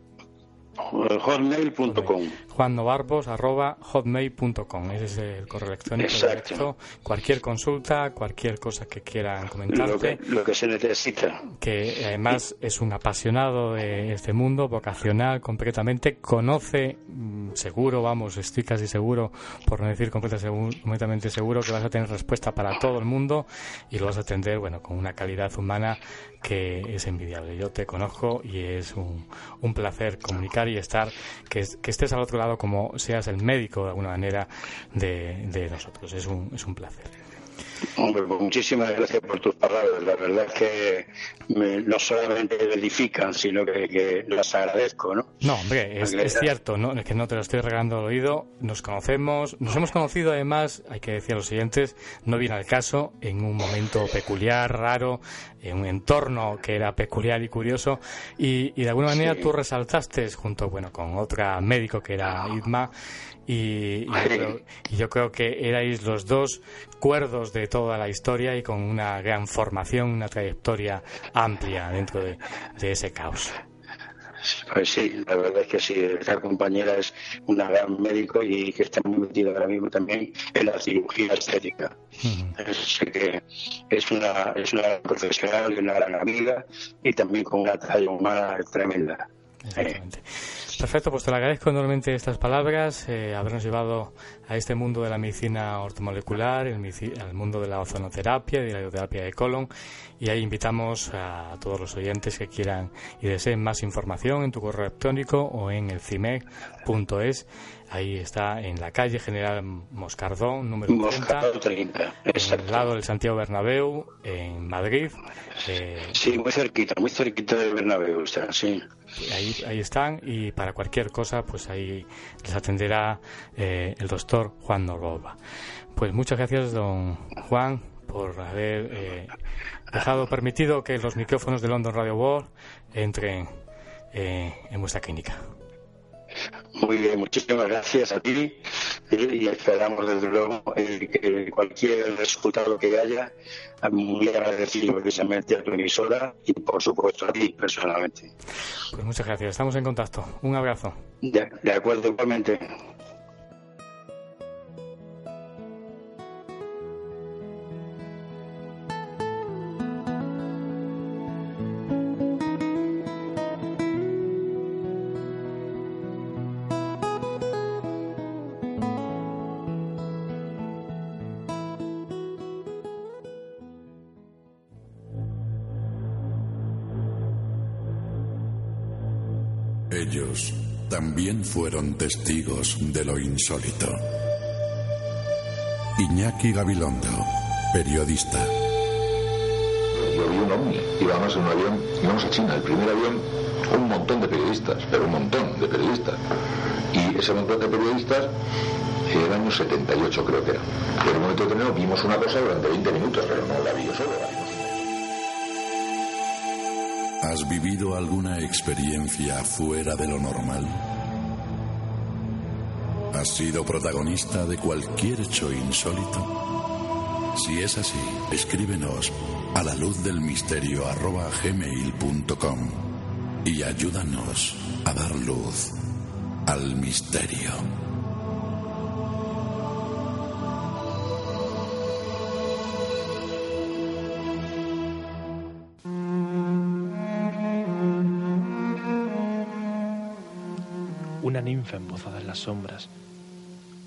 Hotmail.com. juannobarbos.hotmail.com. Ese es el correo electrónico Exacto. Cualquier consulta, cualquier cosa que quieran comentar Lo que, lo que se necesita. Que además es un apasionado de este mundo, vocacional, completamente. Conoce, mm, seguro, vamos, estoy casi seguro, por no decir completamente seguro, que vas a tener respuesta para todo el mundo y lo vas a atender, bueno, con una calidad humana que es envidiable. Yo te conozco y es un, un placer comunicar y estar, que, que, estés al otro lado como seas el médico de alguna manera de, de nosotros. Es un, es un placer. Hombre, pues muchísimas gracias por tus palabras. La verdad es que no solamente me edifican, sino que, las agradezco, ¿no? No, hombre, es, cierto, ¿no? es que no te lo estoy regalando al oído. Nos conocemos, nos hemos conocido además, hay que decir a los siguientes, no viene al caso, en un momento peculiar, raro, en un entorno que era peculiar y curioso, y, de alguna manera tú resaltaste, junto bueno con otra médico que era Idma, y, yo creo, que erais los dos cuerdos de toda la historia y con una gran formación, una trayectoria amplia dentro de, ese caos. Pues sí, la verdad es que sí, esta compañera es una gran médico y que está muy metida ahora mismo también en la cirugía estética. que es una, es una gran profesional y una gran amiga y también con una talla humana tremenda. Exactamente. Perfecto, pues te le agradezco enormemente estas palabras, eh, habernos llevado a este mundo de la medicina ortomolecular, el, al mundo de la ozonoterapia y de la ioterapia de colon. Y ahí invitamos a todos los oyentes que quieran y deseen más información en tu correo electrónico o en el cimec.es. Ahí está en la calle General Moscardón, número 30, al lado del Santiago Bernabéu, en Madrid. Eh, sí, muy cerquita, muy cerquita del Bernabéu, o sea, sí. Ahí, ahí están y para cualquier cosa, pues ahí les atenderá eh, el doctor Juan Norroba. Pues muchas gracias, don Juan, por haber eh, dejado permitido que los micrófonos de London Radio World entren en vuestra clínica. Muy bien, muchísimas gracias a ti y esperamos desde luego eh, que cualquier resultado que haya, muy agradecido precisamente a tu emisora y por supuesto a ti personalmente. Pues muchas gracias, estamos en contacto. Un abrazo. de acuerdo, igualmente. También fueron testigos de lo insólito. Iñaki Gabilondo, periodista. Yo vi un ovni, íbamos en un avión, íbamos a China, el primer avión, un montón de periodistas, pero un montón de periodistas. Y ese montón de periodistas, en el año 78 creo que era. En un momento determinado vimos una cosa durante 20 minutos, pero no la vi yo solo, la ¿Has vivido alguna experiencia fuera de lo normal? ¿Has sido protagonista de cualquier hecho insólito? Si es así, escríbenos a la luz del misterio gmail.com y ayúdanos a dar luz al misterio. ninfa embozada en las sombras,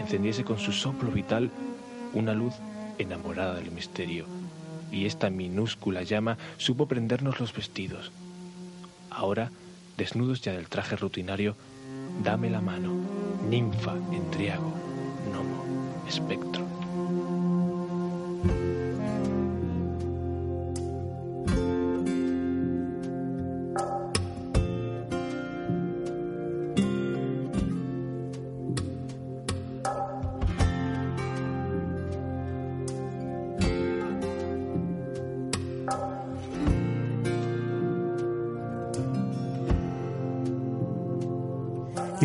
encendiese con su soplo vital una luz enamorada del misterio, y esta minúscula llama supo prendernos los vestidos. Ahora, desnudos ya del traje rutinario, dame la mano, ninfa, entriago, gnomo, espectro.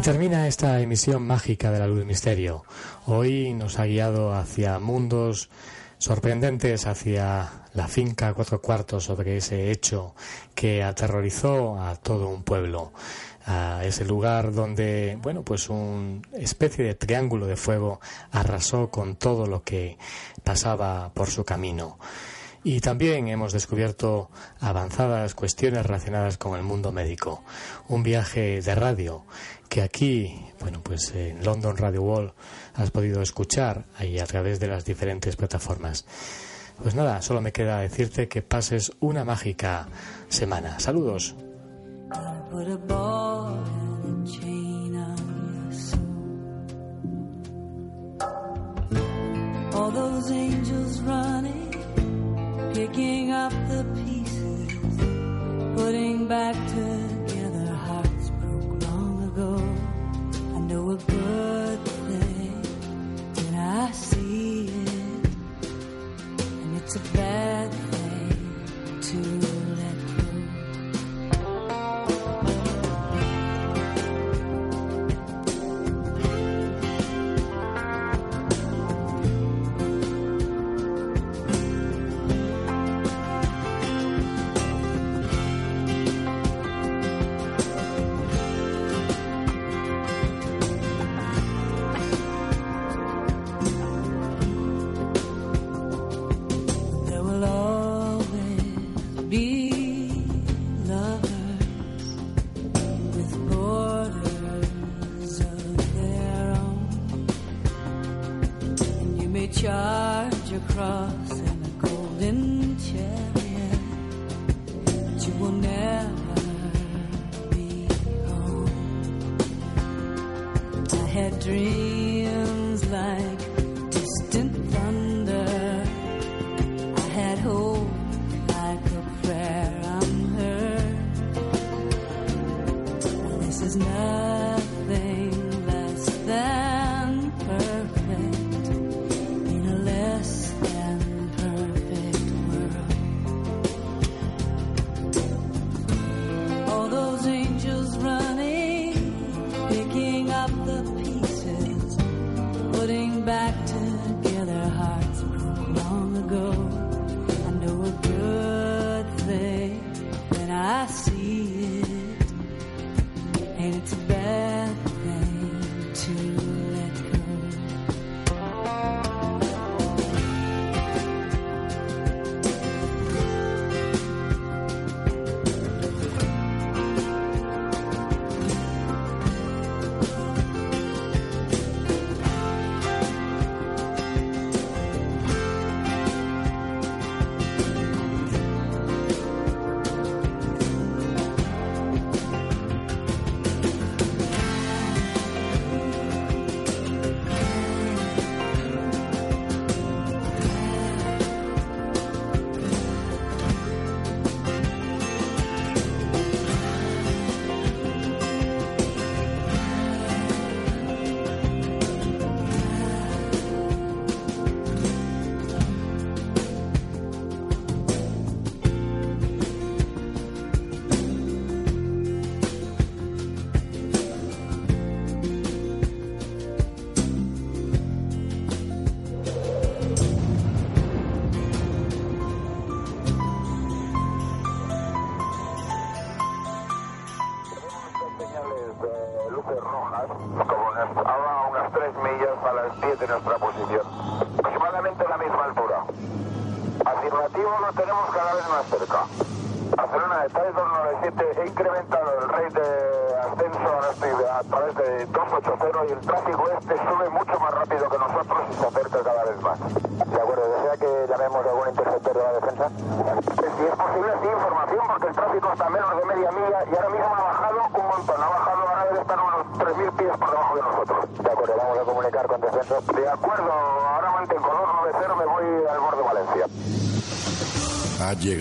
Termina esta emisión mágica de la luz misterio. Hoy nos ha guiado hacia mundos sorprendentes, hacia la finca cuatro cuartos sobre ese hecho que aterrorizó a todo un pueblo. A ese lugar donde, bueno, pues una especie de triángulo de fuego arrasó con todo lo que pasaba por su camino. Y también hemos descubierto avanzadas cuestiones relacionadas con el mundo médico. Un viaje de radio que aquí, bueno, pues en London Radio Wall has podido escuchar ahí a través de las diferentes plataformas. Pues nada, solo me queda decirte que pases una mágica semana. Saludos. Ago. I know a good thing when I see it, and it's a bad thing